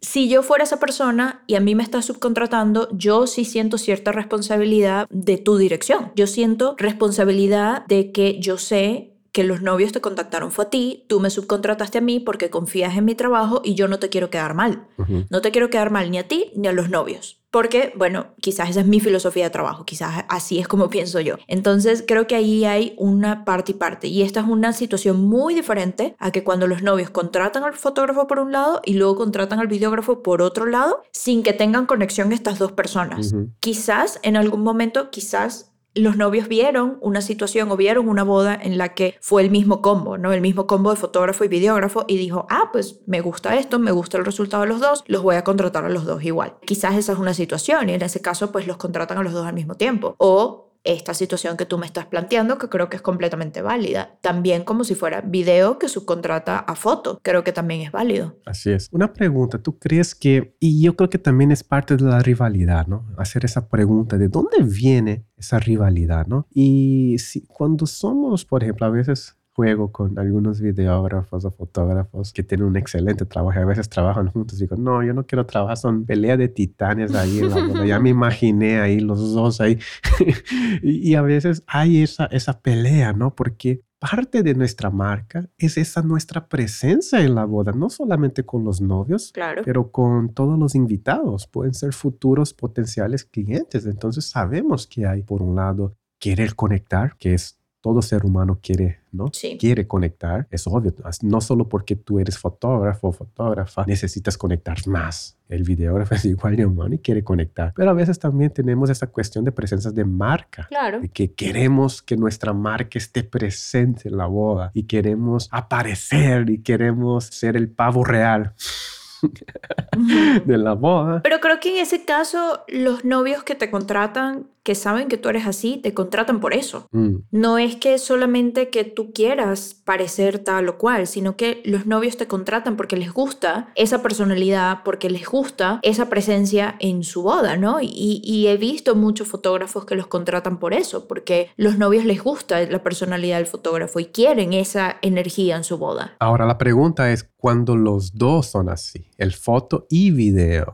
Si yo fuera esa persona y a mí me estás subcontratando, yo sí siento cierta responsabilidad de tu dirección. Yo siento responsabilidad de que yo sé que los novios te contactaron fue a ti, tú me subcontrataste a mí porque confías en mi trabajo y yo no te quiero quedar mal. No te quiero quedar mal ni a ti ni a los novios. Porque, bueno, quizás esa es mi filosofía de trabajo, quizás así es como pienso yo. Entonces, creo que ahí hay una parte y parte. Y esta es una situación muy diferente a que cuando los novios contratan al fotógrafo por un lado y luego contratan al videógrafo por otro lado, sin que tengan conexión estas dos personas. Quizás en algún momento, quizás los novios vieron una situación o vieron una boda en la que fue el mismo combo, ¿no? El mismo combo de fotógrafo y videógrafo y dijo, ah, pues me gusta esto, me gusta el resultado de los dos, los voy a contratar a los dos igual. Quizás esa es una situación y en ese caso pues los contratan a los dos al mismo tiempo. O esta situación que tú me estás planteando, que creo que es completamente válida. También como si fuera video que subcontrata a foto, creo que también es válido. Así es. Una pregunta, ¿tú crees que, y yo creo que también es parte de la rivalidad, ¿no? Hacer esa pregunta de dónde viene esa rivalidad, ¿no? Y si, cuando somos, por ejemplo, a veces juego con algunos videógrafos o fotógrafos que tienen un excelente trabajo a veces trabajan juntos. Digo, no, yo no quiero trabajar, son pelea de titanes ahí en la boda. Ya me imaginé ahí los dos ahí. y, y, a veces hay esa, esa pelea, ¿no? Porque parte de nuestra marca es esa nuestra presencia en la boda, no solamente con los novios, claro. pero con todos los invitados. Pueden ser futuros potenciales clientes. Entonces sabemos que hay, por un lado, querer conectar, que es todo ser humano quiere, ¿no? Sí. Quiere conectar, es obvio, no solo porque tú eres fotógrafo o fotógrafa, necesitas conectar más. El videógrafo es igual de humano y quiere conectar, pero a veces también tenemos esa cuestión de presencias de marca, claro. de que queremos que nuestra marca esté presente en la boda y queremos aparecer y queremos ser el pavo real. de la boda. Pero creo que en ese caso los novios que te contratan, que saben que tú eres así, te contratan por eso. Mm. No es que solamente que tú quieras parecer tal o cual, sino que los novios te contratan porque les gusta esa personalidad, porque les gusta esa presencia en su boda, ¿no? Y, y he visto muchos fotógrafos que los contratan por eso, porque los novios les gusta la personalidad del fotógrafo y quieren esa energía en su boda. Ahora la pregunta es, cuando los dos son así, el foto y video.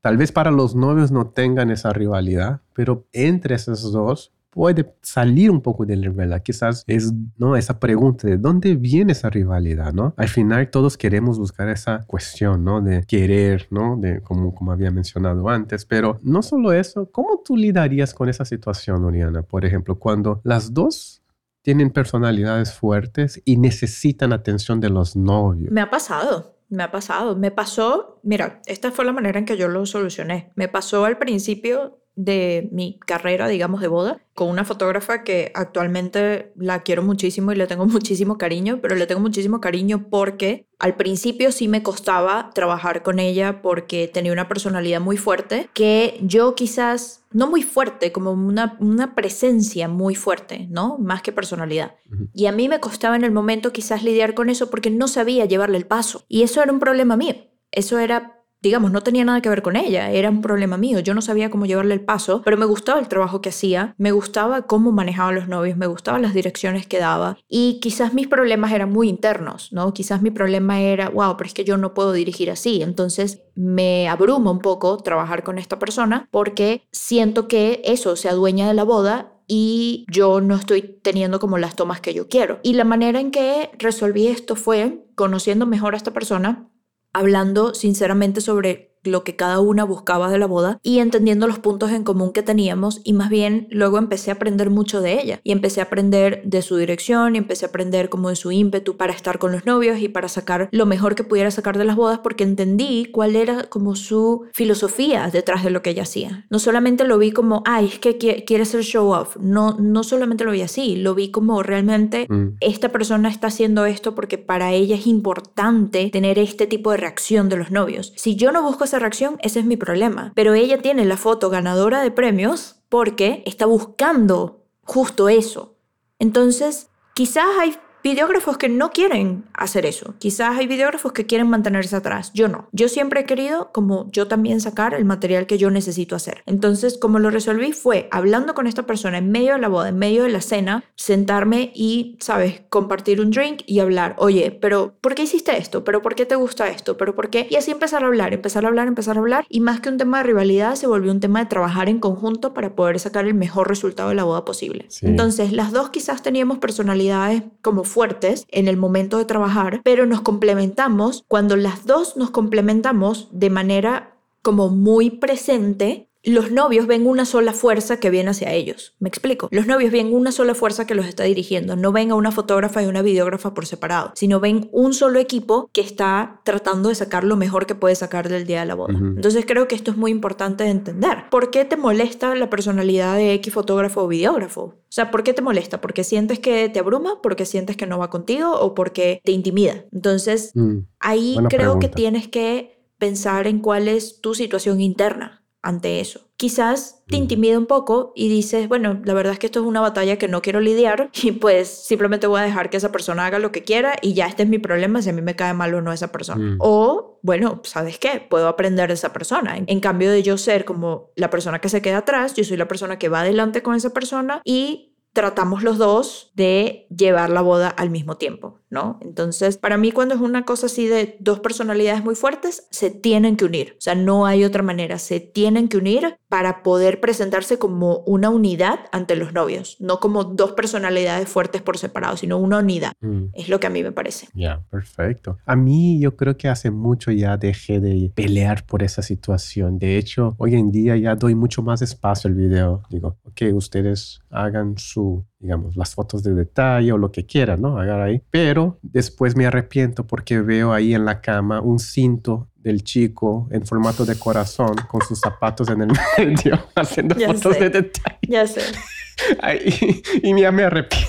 Tal vez para los novios no tengan esa rivalidad, pero entre esos dos puede salir un poco de la rivalidad. Quizás es ¿no? esa pregunta de dónde viene esa rivalidad, ¿no? Al final todos queremos buscar esa cuestión, ¿no? De querer, ¿no? De como, como había mencionado antes, pero no solo eso, ¿cómo tú lidarías con esa situación, Oriana? Por ejemplo, cuando las dos tienen personalidades fuertes y necesitan atención de los novios. Me ha pasado. Me ha pasado. Me pasó, mira, esta fue la manera en que yo lo solucioné. Me pasó al principio de mi carrera, digamos, de boda, con una fotógrafa que actualmente la quiero muchísimo y le tengo muchísimo cariño, pero le tengo muchísimo cariño porque al principio sí me costaba trabajar con ella porque tenía una personalidad muy fuerte que yo quizás, no muy fuerte, como una, una presencia muy fuerte, ¿no? Más que personalidad. Y a mí me costaba en el momento quizás lidiar con eso porque no sabía llevarle el paso. Y eso era un problema mío. Eso era digamos, no tenía nada que ver con ella, era un problema mío, yo no sabía cómo llevarle el paso, pero me gustaba el trabajo que hacía, me gustaba cómo manejaba a los novios, me gustaban las direcciones que daba y quizás mis problemas eran muy internos, ¿no? Quizás mi problema era, wow, pero es que yo no puedo dirigir así, entonces me abruma un poco trabajar con esta persona porque siento que eso se adueña de la boda y yo no estoy teniendo como las tomas que yo quiero. Y la manera en que resolví esto fue conociendo mejor a esta persona, hablando sinceramente sobre lo que cada una buscaba de la boda y entendiendo los puntos en común que teníamos y más bien luego empecé a aprender mucho de ella y empecé a aprender de su dirección y empecé a aprender como de su ímpetu para estar con los novios y para sacar lo mejor que pudiera sacar de las bodas porque entendí cuál era como su filosofía detrás de lo que ella hacía. No solamente lo vi como, ay, es que qui- quiere ser show off, no, no solamente lo vi así, lo vi como realmente Mm. esta persona está haciendo esto porque para ella es importante tener este tipo de reacción de los novios. Si yo no busco esa reacción, ese es mi problema. Pero ella tiene la foto ganadora de premios porque está buscando justo eso. Entonces, quizás hay videógrafos que no quieren hacer eso. Quizás hay videógrafos que quieren mantenerse atrás. Yo no. Yo siempre he querido, como yo también, sacar el material que yo necesito hacer. Entonces, como lo resolví fue hablando con esta persona en medio de la boda, en medio de la cena, sentarme y, sabes, compartir un drink y hablar. Oye, pero ¿por qué hiciste esto? ¿Pero por qué te gusta esto? ¿Pero por qué? Y así empezar a hablar, empezar a hablar, empezar a hablar. Y más que un tema de rivalidad, se volvió un tema de trabajar en conjunto para poder sacar el mejor resultado de la boda posible. Sí. Entonces, las dos quizás teníamos personalidades como fuertes en el momento de trabajar, pero nos complementamos cuando las dos nos complementamos de manera como muy presente. Los novios ven una sola fuerza que viene hacia ellos. ¿Me explico? Los novios ven una sola fuerza que los está dirigiendo. No ven a una fotógrafa y una videógrafa por separado, sino ven un solo equipo que está tratando de sacar lo mejor que puede sacar del día de la boda. Entonces creo que esto es muy importante de entender. ¿Por qué te molesta la personalidad de X fotógrafo o videógrafo? O sea, ¿por qué te molesta? ¿Porque sientes que te abruma? ¿Porque sientes que no va contigo? ¿O porque te intimida? Entonces, Mm. ahí Buena creo que tienes que pensar en cuál es tu situación interna ante eso. Quizás te intimida un poco y dices, bueno, la verdad es que esto es una batalla que no quiero lidiar y pues simplemente voy a dejar que esa persona haga lo que quiera y ya este es mi problema si a mí me cae mal o no esa persona. Mm. O, bueno, ¿sabes qué? Puedo aprender de esa persona. En cambio de yo ser como la persona que se queda atrás, yo soy la persona que va adelante con esa persona y tratamos los dos de llevar la boda al mismo tiempo, ¿no? Entonces, para mí cuando es una cosa así de dos personalidades muy fuertes, se tienen que unir, o sea, no hay otra manera, se tienen que unir para poder presentarse como una unidad ante los novios, no como dos personalidades fuertes por separado, sino una unidad. Mm. Es lo que a mí me parece. Ya, perfecto. A mí yo creo que hace mucho ya dejé de pelear por esa situación. De hecho, hoy en día ya doy mucho más espacio al video. Digo, ok, ustedes hagan su, digamos, las fotos de detalle o lo que quieran, ¿no? Hagan ahí. Pero después me arrepiento porque veo ahí en la cama un cinto del chico en formato de corazón con sus zapatos en el medio haciendo Ya fotos sé. de detalle. Ya sé. Y ya me arrepiento.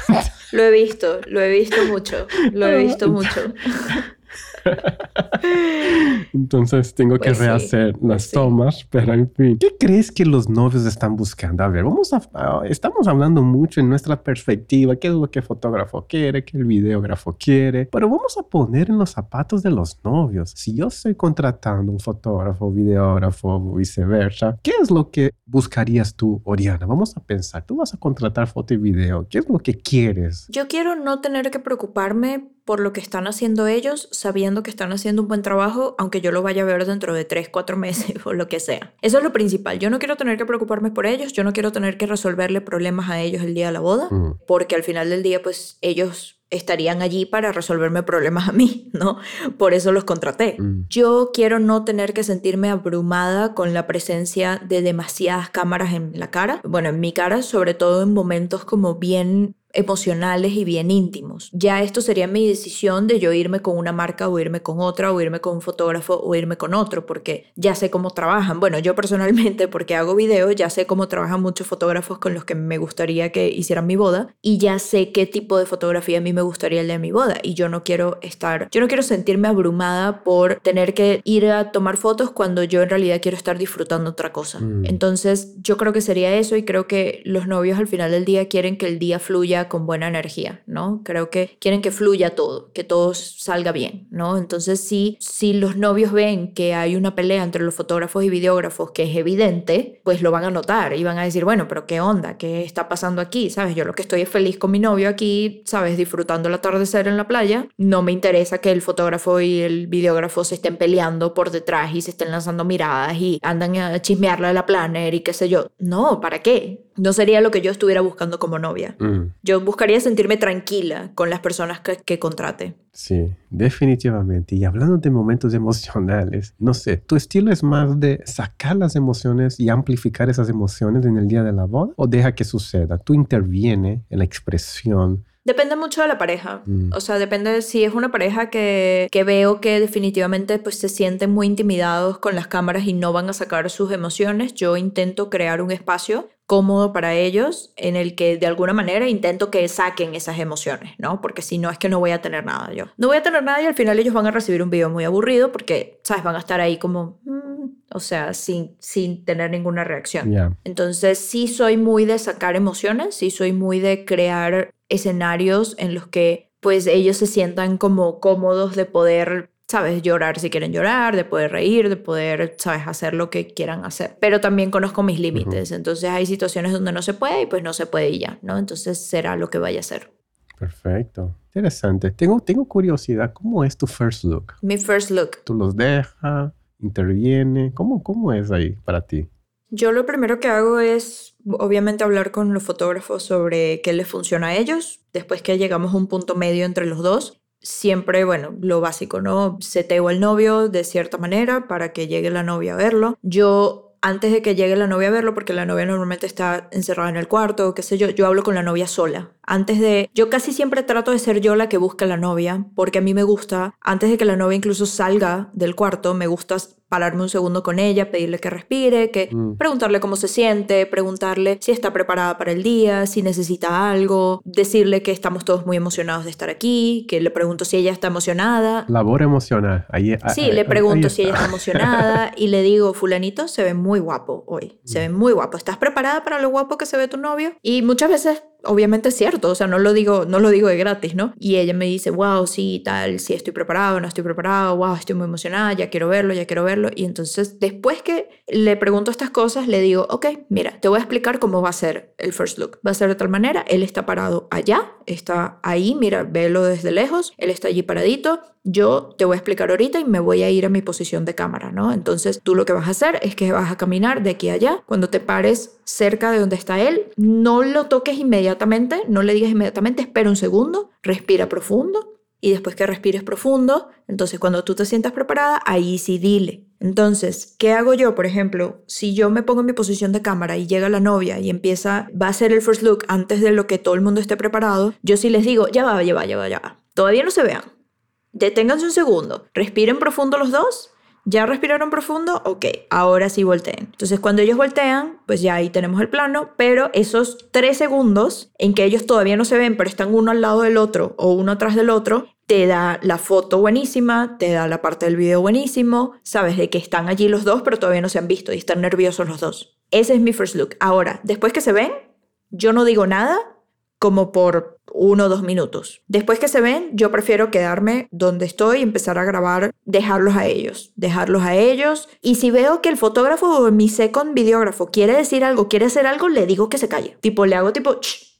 Lo he visto, lo he visto mucho, lo he visto mucho. Entonces tengo que Pues sí, rehacer pues las sí. tomas, pero en fin. ¿Qué crees que los novios están buscando? A ver, vamos a, a- estamos hablando mucho en nuestra perspectiva, qué es lo que el fotógrafo quiere, qué el videógrafo quiere, pero vamos a poner en los zapatos de los novios. Si yo estoy contratando un fotógrafo, videógrafo, o viceversa, ¿qué es lo que buscarías tú, Oriana? Vamos a pensar, tú vas a contratar foto y video, ¿qué es lo que quieres? Yo quiero no tener que preocuparme por lo que están haciendo ellos, sabiendo que están haciendo un buen trabajo, aunque yo lo vaya a ver dentro de 3, 4 meses o lo que sea. Eso es lo principal. Yo no quiero tener que preocuparme por ellos, yo no quiero tener que resolverle problemas a ellos el día de la boda, Mm, porque al final del día, pues ellos estarían allí para resolverme problemas a mí, ¿no? Por eso los contraté. mm, Yo quiero no tener que sentirme abrumada con la presencia de demasiadas cámaras en la cara, bueno, en mi cara, sobre todo en momentos como bien emocionales y bien íntimos. Ya esto sería mi decisión de yo irme con una marca o irme con otra o irme con un fotógrafo o irme con otro porque ya sé cómo trabajan. Bueno, yo personalmente porque hago video ya sé cómo trabajan muchos fotógrafos con los que me gustaría que hicieran mi boda y ya sé qué tipo de fotografía a mí me gustaría el de mi boda y yo no quiero estar, yo no quiero sentirme abrumada por tener que ir a tomar fotos cuando yo en realidad quiero estar disfrutando otra cosa. Mm. Entonces yo creo que sería eso y creo que los novios al final del día quieren que el día fluya con buena energía, ¿no? Creo que quieren que fluya todo, que todo salga bien, ¿no? Entonces sí, si los novios ven que hay una pelea entre los fotógrafos y videógrafos que es evidente, pues lo van a notar y van a decir, bueno, pero ¿qué onda? ¿Qué está pasando aquí? ¿Sabes? Yo lo que estoy es feliz con mi novio aquí, ¿sabes? Disfrutando el atardecer en la playa. No me interesa que el fotógrafo y el videógrafo se estén peleando por detrás y se estén lanzando miradas y andan a chismearle a la planner y qué sé yo. No, ¿para qué? No sería lo que yo estuviera buscando como novia. mm. Yo buscaría sentirme tranquila con las personas que, que contrate. Sí, definitivamente. Y hablando de momentos emocionales, no sé, ¿tu estilo es más de sacar las emociones y amplificar esas emociones en el día de la boda? ¿O deja que suceda? ¿Tú interviene en la expresión? Depende mucho de la pareja. Mm. O sea, depende de si es una pareja que, que veo que definitivamente pues, se sienten muy intimidados con las cámaras y no van a sacar sus emociones. Yo intento crear un espacio cómodo para ellos en el que de alguna manera intento que saquen esas emociones, ¿no? Porque si no es que no voy a tener nada yo. No voy a tener nada y al final ellos van a recibir un video muy aburrido porque, ¿sabes? Van a estar ahí como, mm, o sea, sin, sin tener ninguna reacción. Entonces sí soy muy de sacar emociones, sí soy muy de crear escenarios en los que pues ellos se sientan como cómodos de poder, sabes, llorar si quieren llorar, de poder reír, de poder, sabes, hacer lo que quieran hacer. Pero también conozco mis límites, entonces hay situaciones donde no se puede y pues no se puede y ya, ¿no? Entonces será lo que vaya a ser. Perfecto. Interesante. Tengo, tengo curiosidad. ¿Cómo es tu first look? Mi first look. ¿Tú los dejas? ¿Interviene? ¿Cómo, cómo es ahí para ti? Yo lo primero que hago es, obviamente, hablar con los fotógrafos sobre qué les funciona a ellos. Después que llegamos a un punto medio entre los dos, siempre, bueno, lo básico, ¿no? Seteo al novio de cierta manera para que llegue la novia a verlo. Yo antes de que llegue la novia a verlo, porque la novia normalmente está encerrada en el cuarto, qué sé yo, yo hablo con la novia sola. Antes de, yo casi siempre trato de ser yo la que busca a la novia, porque a mí me gusta, antes de que la novia incluso salga del cuarto, me gusta pararme un segundo con ella, pedirle que respire, que Mm. preguntarle cómo se siente, preguntarle si está preparada para el día, si necesita algo, decirle que estamos todos muy emocionados de estar aquí, que le pregunto si ella está emocionada. Labor emocional. Ahí, Sí, ahí- le ahí pregunto si ella está emocionada y le digo, fulanito se ve muy guapo hoy, se ve muy guapo, ¿estás preparada para lo guapo que se ve tu novio? Y muchas veces obviamente es cierto, o sea, no lo digo, no lo digo de gratis, ¿no? Y ella me dice, wow, sí, tal, sí estoy preparado, no estoy preparado, wow, estoy muy emocionada, ya quiero verlo, ya quiero verlo. Y entonces, después que le pregunto estas cosas, le digo, ok, mira, te voy a explicar cómo va a ser el first look. Va a ser de tal manera, él está parado allá, está ahí, mira, velo desde lejos, él está allí paradito, yo te voy a explicar ahorita y me voy a ir a mi posición de cámara, ¿no? Entonces, tú lo que vas a hacer es que vas a caminar de aquí a allá. Cuando te pares cerca de donde está él, no lo toques inmediatamente, no le digas inmediatamente, espera un segundo, respira profundo y después que respires profundo, entonces cuando tú te sientas preparada, ahí sí dile. Entonces, ¿qué hago yo? Por ejemplo, si yo me pongo en mi posición de cámara y llega la novia y empieza, va a hacer el first look antes de lo que todo el mundo esté preparado, yo sí les digo, ya va, ya va, ya va, ya va. Todavía no se vean. Deténganse un segundo, respiren profundo los dos ¿Ya respiraron profundo? Ok, ahora sí volteen. Entonces cuando ellos voltean, pues ya ahí tenemos el plano, pero esos tres segundos en que ellos todavía no se ven, pero están uno al lado del otro o uno atrás del otro, te da la foto buenísima, te da la parte del video buenísimo, sabes de que están allí los dos, pero todavía no se han visto y están nerviosos los dos. Ese es mi first look. Ahora, después que se ven, yo no digo nada como por uno o dos minutos. Después que se ven, yo prefiero quedarme donde estoy y empezar a grabar, dejarlos a ellos, dejarlos a ellos. Y si veo que el fotógrafo o mi second videógrafo quiere decir algo, quiere hacer algo, le digo que se calle. Tipo, le hago tipo,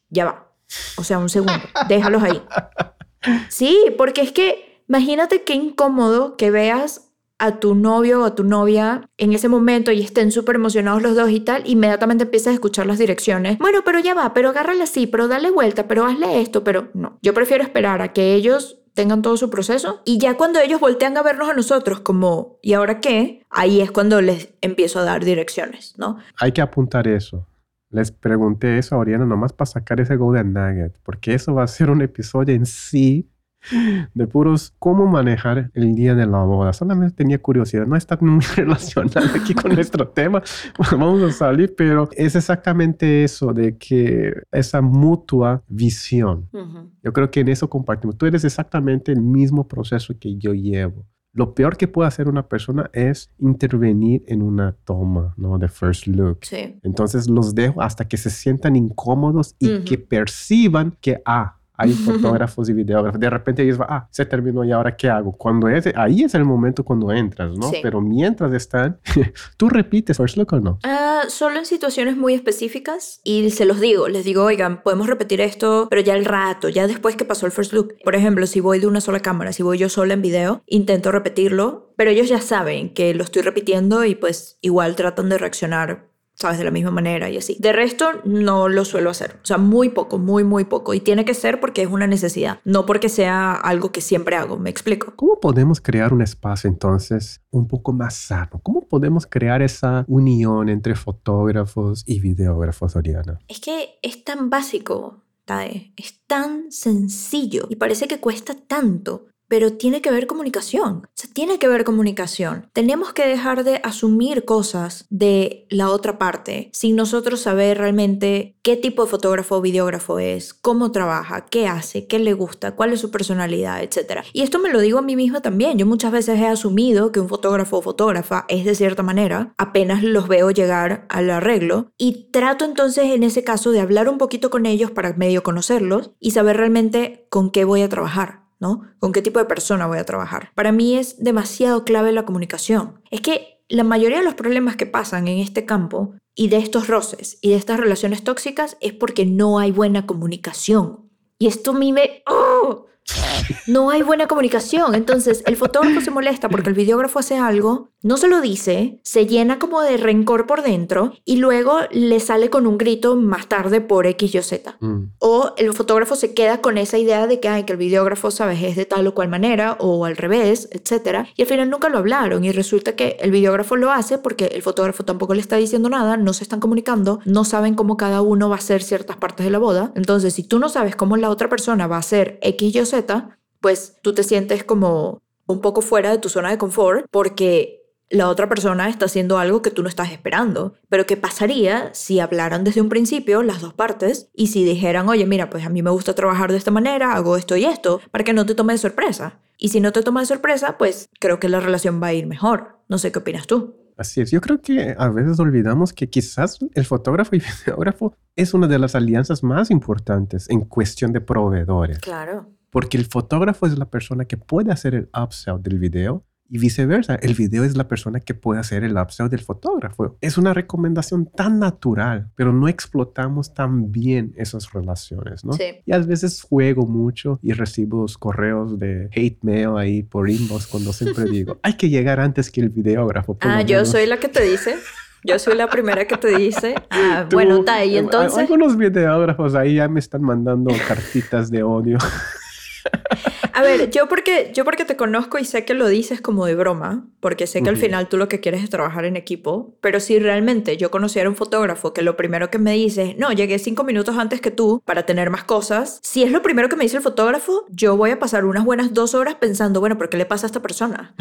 ya va. O sea, un segundo, déjalos ahí. Sí, porque es que imagínate qué incómodo que veas a tu novio o a tu novia en ese momento y estén súper emocionados los dos y tal, inmediatamente empiezas a escuchar las direcciones. Bueno, pero ya va, pero agárrala así, pero dale vuelta, pero hazle esto, pero no. Yo prefiero esperar a que ellos tengan todo su proceso y ya cuando ellos voltean a vernos a nosotros como, ¿y ahora qué? Ahí es cuando les empiezo a dar direcciones, ¿no? Hay que apuntar eso. Les pregunté eso a Oriana nomás para sacar ese Golden Nugget, porque eso va a ser un episodio en sí de puros cómo manejar el día de la boda. Solamente tenía curiosidad, no está muy relacionado aquí con nuestro tema, vamos a salir, pero es exactamente eso, de que esa mutua visión. Yo creo que en eso compartimos. Tú eres exactamente el mismo proceso que yo llevo. Lo peor que puede hacer una persona es intervenir en una toma, ¿no? De first look. Sí. Entonces los dejo hasta que se sientan incómodos y que perciban que, ah, hay fotógrafos y videógrafos. De repente ellos van, ah, se terminó y ahora qué hago. Cuando es, ahí es el momento cuando entras, ¿no? Pero mientras están, tú repites first look o no? Ah, solo en situaciones muy específicas y se los digo, les digo, oigan, podemos repetir esto, pero ya el rato, ya después que pasó el first look. Por ejemplo, si voy de una sola cámara, si voy yo sola en video, intento repetirlo, pero ellos ya saben que lo estoy repitiendo y pues igual tratan de reaccionar ¿sabes? De la misma manera y así. De resto, no lo suelo hacer. O sea, muy poco, muy, muy poco. Y tiene que ser porque es una necesidad, no porque sea algo que siempre hago. ¿Me explico? ¿Cómo podemos crear un espacio entonces un poco más sano? ¿Cómo podemos crear esa unión entre fotógrafos y videógrafos, Oriana? Es que es tan básico. Tae. Es tan sencillo y parece que cuesta tanto, pero tiene que ver comunicación. O tiene que ver comunicación. Tenemos que dejar de asumir cosas de la otra parte sin nosotros saber realmente qué tipo de fotógrafo o videógrafo es, cómo trabaja, qué hace, qué le gusta, cuál es su personalidad, etc. Y esto me lo digo a mí misma también. Yo muchas veces he asumido que un fotógrafo o fotógrafa es de cierta manera, apenas los veo llegar al arreglo y trato entonces en ese caso de hablar un poquito con ellos para medio conocerlos y saber realmente con qué voy a trabajar. ¿No? ¿Con qué tipo de persona voy a trabajar? Para mí es demasiado clave la comunicación. Es que la mayoría de los problemas que pasan en este campo y de estos roces y de estas relaciones tóxicas es porque no hay buena comunicación. Y esto a me... ¡oh! No hay buena comunicación. Entonces, el fotógrafo se molesta porque el videógrafo hace algo, no se lo dice, se llena como de rencor por dentro y luego le sale con un grito más tarde por X y Z. Mm. O el fotógrafo se queda con esa idea de que, hay que el videógrafo, sabes, es de tal o cual manera o al revés, etc. Y al final nunca lo hablaron y resulta que el videógrafo lo hace porque el fotógrafo tampoco le está diciendo nada, no se están comunicando, no saben cómo cada uno va a hacer ciertas partes de la boda. Entonces, si tú no sabes cómo la otra persona va a hacer X y Z, pues tú te sientes como un poco fuera de tu zona de confort porque la otra persona está haciendo algo que tú no estás esperando. Pero ¿qué pasaría si hablaran desde un principio las dos partes y si dijeran, oye, mira, pues a mí me gusta trabajar de esta manera, hago esto y esto, para que no te tome de sorpresa? Y si no te toma de sorpresa, pues creo que la relación va a ir mejor. No sé qué opinas tú. Así es. Yo creo que a veces olvidamos que quizás el fotógrafo y videógrafo es una de las alianzas más importantes en cuestión de proveedores. Claro. Porque el fotógrafo es la persona que puede hacer el upsell del video y viceversa. El video es la persona que puede hacer el upsell del fotógrafo. Es una recomendación tan natural, pero no explotamos tan bien esas relaciones, ¿no? Sí. Y a veces juego mucho y recibo correos de hate mail ahí por inbox cuando siempre digo, hay que llegar antes que el videógrafo. Ah, yo menos". soy la que te dice. Yo soy la primera que te dice. Ah, bueno, está eh, entonces. Algunos videógrafos ahí ya me están mandando cartitas de odio. A ver, yo porque, yo porque te conozco y sé que lo dices como de broma, porque sé que al final tú lo que quieres es trabajar en equipo, pero si realmente yo conociera un fotógrafo que lo primero que me dice es, no, llegué cinco minutos antes que tú para tener más cosas, si es lo primero que me dice el fotógrafo, yo voy a pasar unas buenas dos horas pensando, bueno, ¿por qué le pasa a esta persona?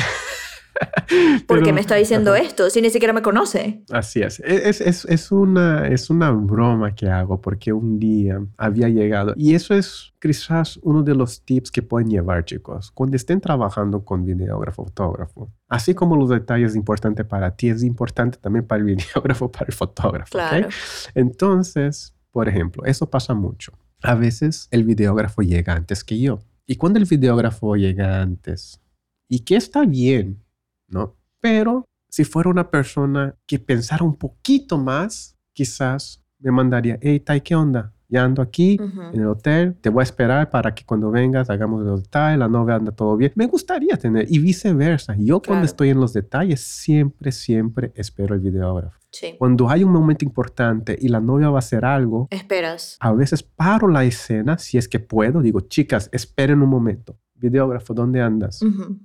¿Por qué Pero- me está diciendo ajá. esto si ni siquiera me conoce? Así es. E, Es, es, es, una, es una broma que hago porque un día había llegado. Y eso es quizás uno de los tips que pueden llevar, chicos. Cuando estén trabajando con videógrafo, fotógrafo. Así como los detalles importantes para ti, es importante también para el videógrafo, para el fotógrafo. Claro. Entonces, por ejemplo, eso pasa mucho. A veces el videógrafo llega antes que yo. Y cuando el videógrafo llega antes, y que está bien, ¿no? Pero si fuera una persona que pensara un poquito más, quizás me mandaría, hey, Tai, ¿qué onda? Ya ando aquí en el hotel, te voy a esperar para que cuando vengas hagamos los detalles, la novia anda todo bien. Me gustaría tener, y viceversa. Yo cuando estoy en los detalles, siempre, siempre espero el videógrafo. Sí. Cuando hay un momento importante y la novia va a hacer algo, Esperas. a veces paro la escena, si es que puedo, digo, chicas, esperen un momento. Videógrafo, ¿dónde andas?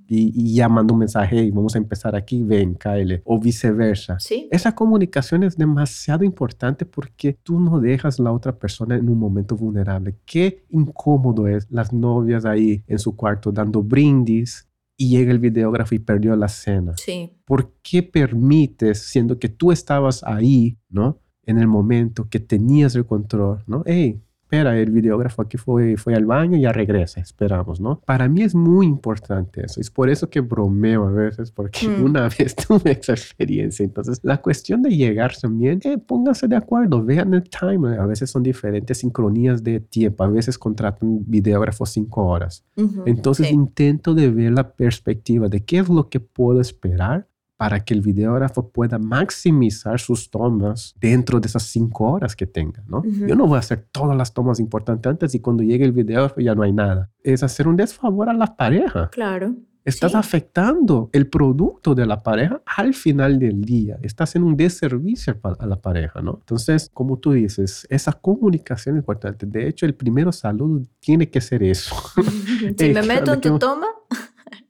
Y, y ya mando un mensaje, hey, vamos a empezar aquí, ven, cáele, o viceversa. Sí. Esa comunicación es demasiado importante porque tú no dejas la otra persona en un momento vulnerable. Qué incómodo es las novias ahí en su cuarto dando brindis y llega el videógrafo y perdió la cena. Sí. ¿Por qué permites, siendo que tú estabas ahí, ¿no? En el momento que tenías el control, ¿no? Hey, espera, el videógrafo aquí fue, fue al baño y ya regresa, esperamos, ¿no? Para mí es muy importante eso. Es por eso que bromeo a veces, porque Mm. una vez tuve esa experiencia. Entonces, la cuestión de llegar también, eh, pónganse de acuerdo, vean el time. A veces son diferentes sincronías de tiempo. A veces contratan videógrafos cinco horas. Ujú. Entonces Sí. intento de ver la perspectiva de qué es lo que puedo esperar para que el videógrafo pueda maximizar sus tomas dentro de esas cinco horas que tenga, ¿no? Yo no voy a hacer todas las tomas importantes antes y cuando llegue el videógrafo ya no hay nada. Es hacer un desfavor a la pareja. Claro. Estás Sí. afectando el producto de la pareja al final del día. Estás haciendo un desservicio pa- a la pareja, ¿no? Entonces, como tú dices, esa comunicación es importante. De hecho, el primero saludo tiene que ser eso. si me ¿qué meto en tu ¿Qué- toma,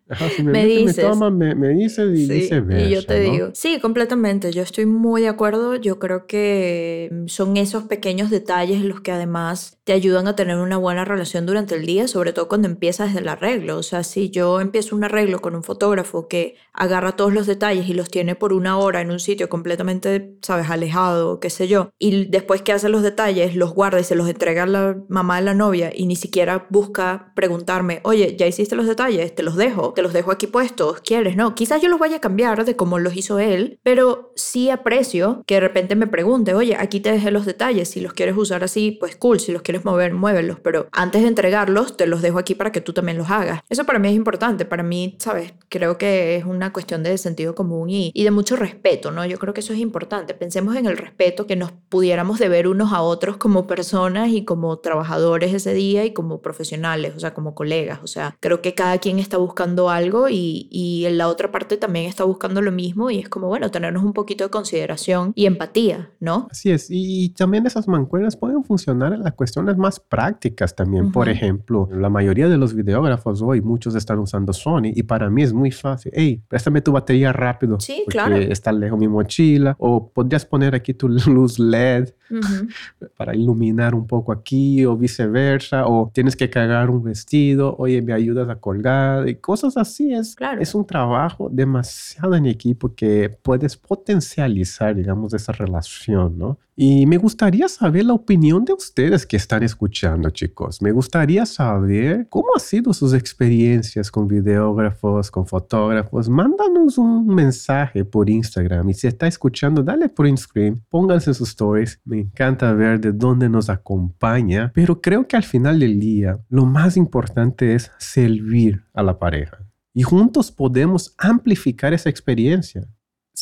Ajá, me, dices. me toma, me, me dices y Sí, viceversa. y yo te ¿no? digo, sí, completamente, yo estoy muy de acuerdo, yo creo que mm, son esos pequeños detalles los que además te ayudan a tener una buena relación durante el día, sobre todo cuando empiezas desde el arreglo, o sea, si yo empiezo un arreglo con un fotógrafo que agarra todos los detalles y los tiene por una hora en un sitio completamente, sabes, alejado, qué sé yo, y después que hace los detalles, los guarda y se los entrega a la mamá de la novia y ni siquiera busca preguntarme, oye, ya hiciste los detalles, te los dejo, te los dejo aquí puestos, ¿quieres? No, quizás yo los vaya a cambiar de como los hizo él, pero sí aprecio que de repente me pregunte, oye, aquí te dejé los detalles, si los quieres usar así, pues cool, si los quieres mover, muévelos, pero antes de entregarlos, te los dejo aquí para que tú también los hagas. Eso para mí es importante, para mí, ¿sabes? Creo que es una cuestión de sentido común y, y de mucho respeto, ¿no? Yo creo que eso es importante. Pensemos en el respeto que nos pudiéramos deber unos a otros como personas y como trabajadores ese día y como profesionales, o sea, como colegas. O sea, creo que cada quien está buscando algo y, y en la otra parte también está buscando lo mismo y es como, bueno, tenernos un poquito de consideración y empatía, ¿no? Así es, y, y también esas mancuernas pueden funcionar en las cuestiones más prácticas también. Por Ujú. ejemplo, la mayoría de los videógrafos hoy, muchos están usando Sony y para mí es muy fácil. Hey, préstame tu batería rápido. Sí, porque claro. está lejos mi mochila. O podrías poner aquí tu luz LED Ujú. para iluminar un poco aquí o viceversa. O tienes que cargar un vestido. Oye, me ayudas a colgar y cosas así. Es, Claro. es un trabajo demasiado en equipo que puedes potencializar, digamos, esa relación, ¿no? Y me gustaría saber la opinión de ustedes que están escuchando, chicos. Me gustaría saber cómo han sido sus experiencias con videógrafos, con fotógrafos. Mándanos un mensaje por Instagram y si está escuchando, dale por Instagram, pónganse sus stories. Me encanta ver de dónde nos acompaña, pero creo que al final del día lo más importante es servir a la pareja. Y juntos podemos amplificar esa experiencia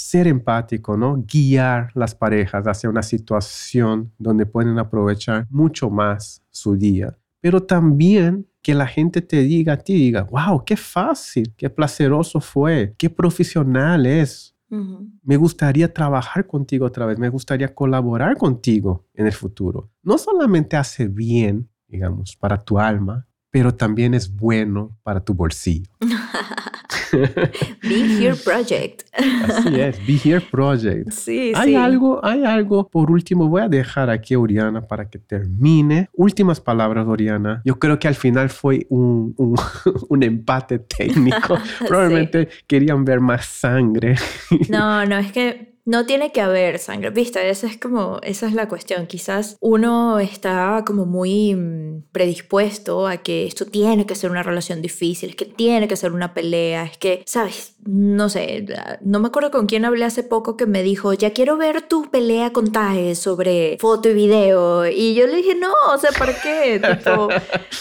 ser empático, ¿no? Guiar las parejas hacia una situación donde pueden aprovechar mucho más su día. Pero también que la gente te diga a ti, diga, wow, qué fácil, qué placeroso fue, qué profesional es. Me gustaría trabajar contigo otra vez, me gustaría colaborar contigo en el futuro. No solamente hace bien, digamos, para tu alma, pero también es bueno para tu bolsillo. Be Here Project. Así es, Be Here Project. Sí, hay Algo, hay algo, por último, voy a dejar aquí a Oriana para que termine. Últimas palabras, Oriana. Yo creo que al final fue un, un, empate técnico. Probablemente querían ver más sangre. no, no, es que no tiene que haber sangre, viste, esa es como, esa es la cuestión. Quizás uno está como muy mm, predispuesto a que esto tiene que ser una relación difícil, es que tiene que ser una pelea, es que, sabes, no sé, no me acuerdo con quién hablé hace poco que me dijo, ya quiero ver tu pelea con Tae sobre foto y video. Y yo le dije, no, o sea, ¿para qué? tipo,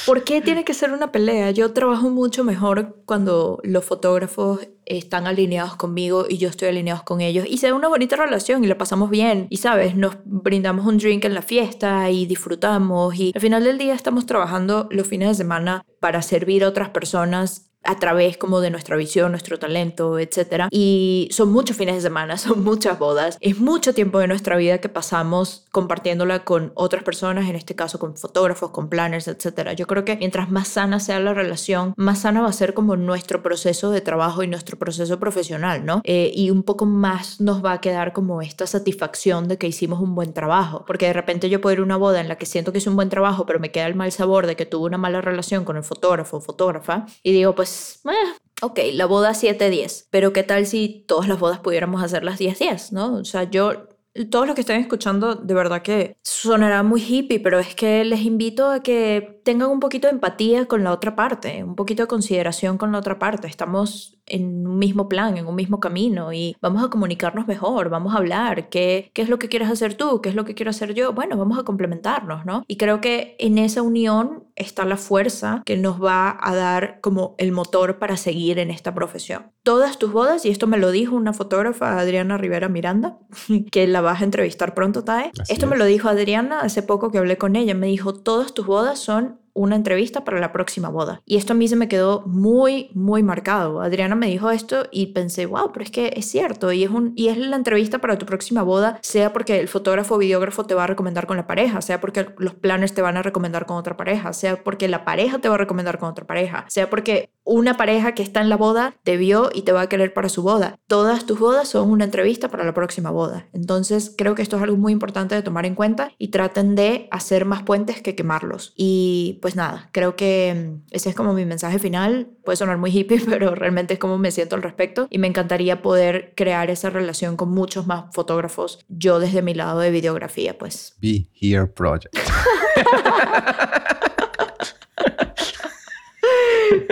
¿por qué tiene que ser una pelea? Yo trabajo mucho mejor cuando los fotógrafos están alineados conmigo y yo estoy alineados con ellos y se da una bonita relación y la pasamos bien y sabes, nos brindamos un drink en la fiesta y disfrutamos y al final del día estamos trabajando los fines de semana para servir a otras personas a través como de nuestra visión, nuestro talento, etc. Y son muchos fines de semana, son muchas bodas, es mucho tiempo de nuestra vida que pasamos compartiéndola con otras personas, en este caso con fotógrafos, con planners, etc. Yo creo que mientras más sana sea la relación, más sana va a ser como nuestro proceso de trabajo y nuestro proceso profesional, ¿no? Eh, y un poco más nos va a quedar como esta satisfacción de que hicimos un buen trabajo, porque de repente yo puedo ir a una boda en la que siento que hice un buen trabajo, pero me queda el mal sabor de que tuve una mala relación con el fotógrafo o fotógrafa, y digo, pues pues, eh, ok, la boda 7-10, pero ¿qué tal si todas las bodas pudiéramos hacer las 10-10, ¿no? O sea, yo, todos los que estén escuchando, de verdad que sonará muy hippie, pero es que les invito a que tengan un poquito de empatía con la otra parte, un poquito de consideración con la otra parte. Estamos en un mismo plan, en un mismo camino y vamos a comunicarnos mejor, vamos a hablar, ¿qué, qué es lo que quieres hacer tú? ¿Qué es lo que quiero hacer yo? Bueno, vamos a complementarnos, ¿no? Y creo que en esa unión está la fuerza que nos va a dar como el motor para seguir en esta profesión. Todas tus bodas, y esto me lo dijo una fotógrafa, Adriana Rivera Miranda, que la vas a entrevistar pronto, Tae. esto me lo dijo Adriana hace poco que hablé con ella, me dijo, todas tus bodas son una entrevista para la próxima boda. Y esto a mí se me quedó muy, muy marcado. Adriana me dijo esto y pensé, wow, pero es que es cierto. Y es, un, y es la entrevista para tu próxima boda, sea porque el fotógrafo o videógrafo te va a recomendar con la pareja, sea porque los planes te van a recomendar con otra pareja, sea porque la pareja te va a recomendar con otra pareja, sea porque una pareja que está en la boda te vio y te va a querer para su boda. Todas tus bodas son una entrevista para la próxima boda. Entonces creo que esto es algo muy importante de tomar en cuenta y traten de hacer más puentes que quemarlos. Y pues nada, creo que mm, ese es como mi mensaje final. Puede sonar muy hippie, pero realmente es como me siento al respecto y me encantaría poder crear esa relación con muchos más fotógrafos, yo desde mi lado de videografía, pues. Be Here Project.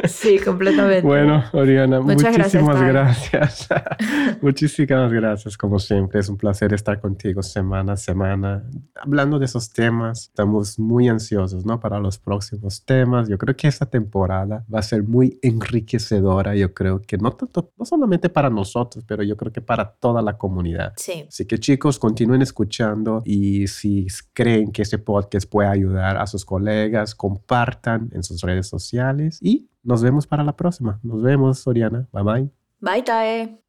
Sí, completamente. Bueno, Oriana, muchísimas gracias. muchísimas gracias, como siempre. Es un placer estar contigo semana a semana, hablando de esos temas. Estamos muy ansiosos, ¿no? Para los próximos temas. Yo creo que esta temporada va a ser muy enriquecedora. Yo creo que no tanto, no solamente para nosotros, pero yo creo que para toda la comunidad. Sí. Así que chicos, continúen escuchando y si creen que este podcast puede ayudar a sus colegas, compartan en sus redes sociales y nos vemos para la próxima. Nos vemos, Soriana. Bye bye. Bye, Tae.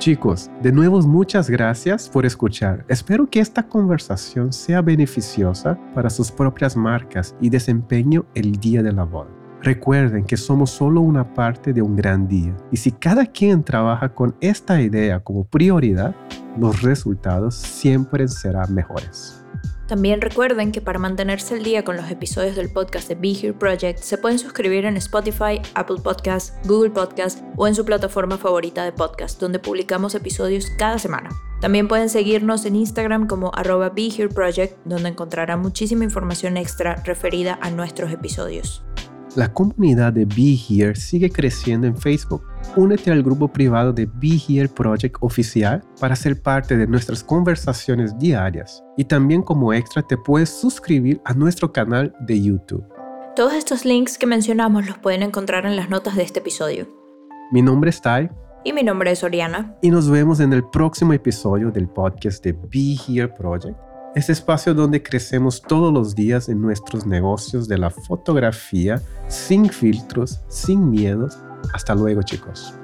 Chicos, de nuevo muchas gracias por escuchar. Espero que esta conversación sea beneficiosa para sus propias marcas y desempeño el día de la boda. Recuerden que somos solo una parte de un gran día y si cada quien trabaja con esta idea como prioridad, los resultados siempre serán mejores. También recuerden que para mantenerse al día con los episodios del podcast de Be Here Project se pueden suscribir en Spotify, Apple Podcasts, Google Podcasts o en su plataforma favorita de podcast, donde publicamos episodios cada semana. También pueden seguirnos en Instagram como arroba Be Here Project, donde encontrarán muchísima información extra referida a nuestros episodios. La comunidad de Be Here sigue creciendo en Facebook. Únete al grupo privado de Be Here Project oficial para ser parte de nuestras conversaciones diarias. Y también como extra te puedes suscribir a nuestro canal de YouTube. Todos estos links que mencionamos los pueden encontrar en las notas de este episodio. Mi nombre es Tai. Y mi nombre es Oriana. Y nos vemos en el próximo episodio del podcast de Be Here Project este espacio donde crecemos todos los días en nuestros negocios de la fotografía, sin filtros, sin miedos. Hasta luego chicos.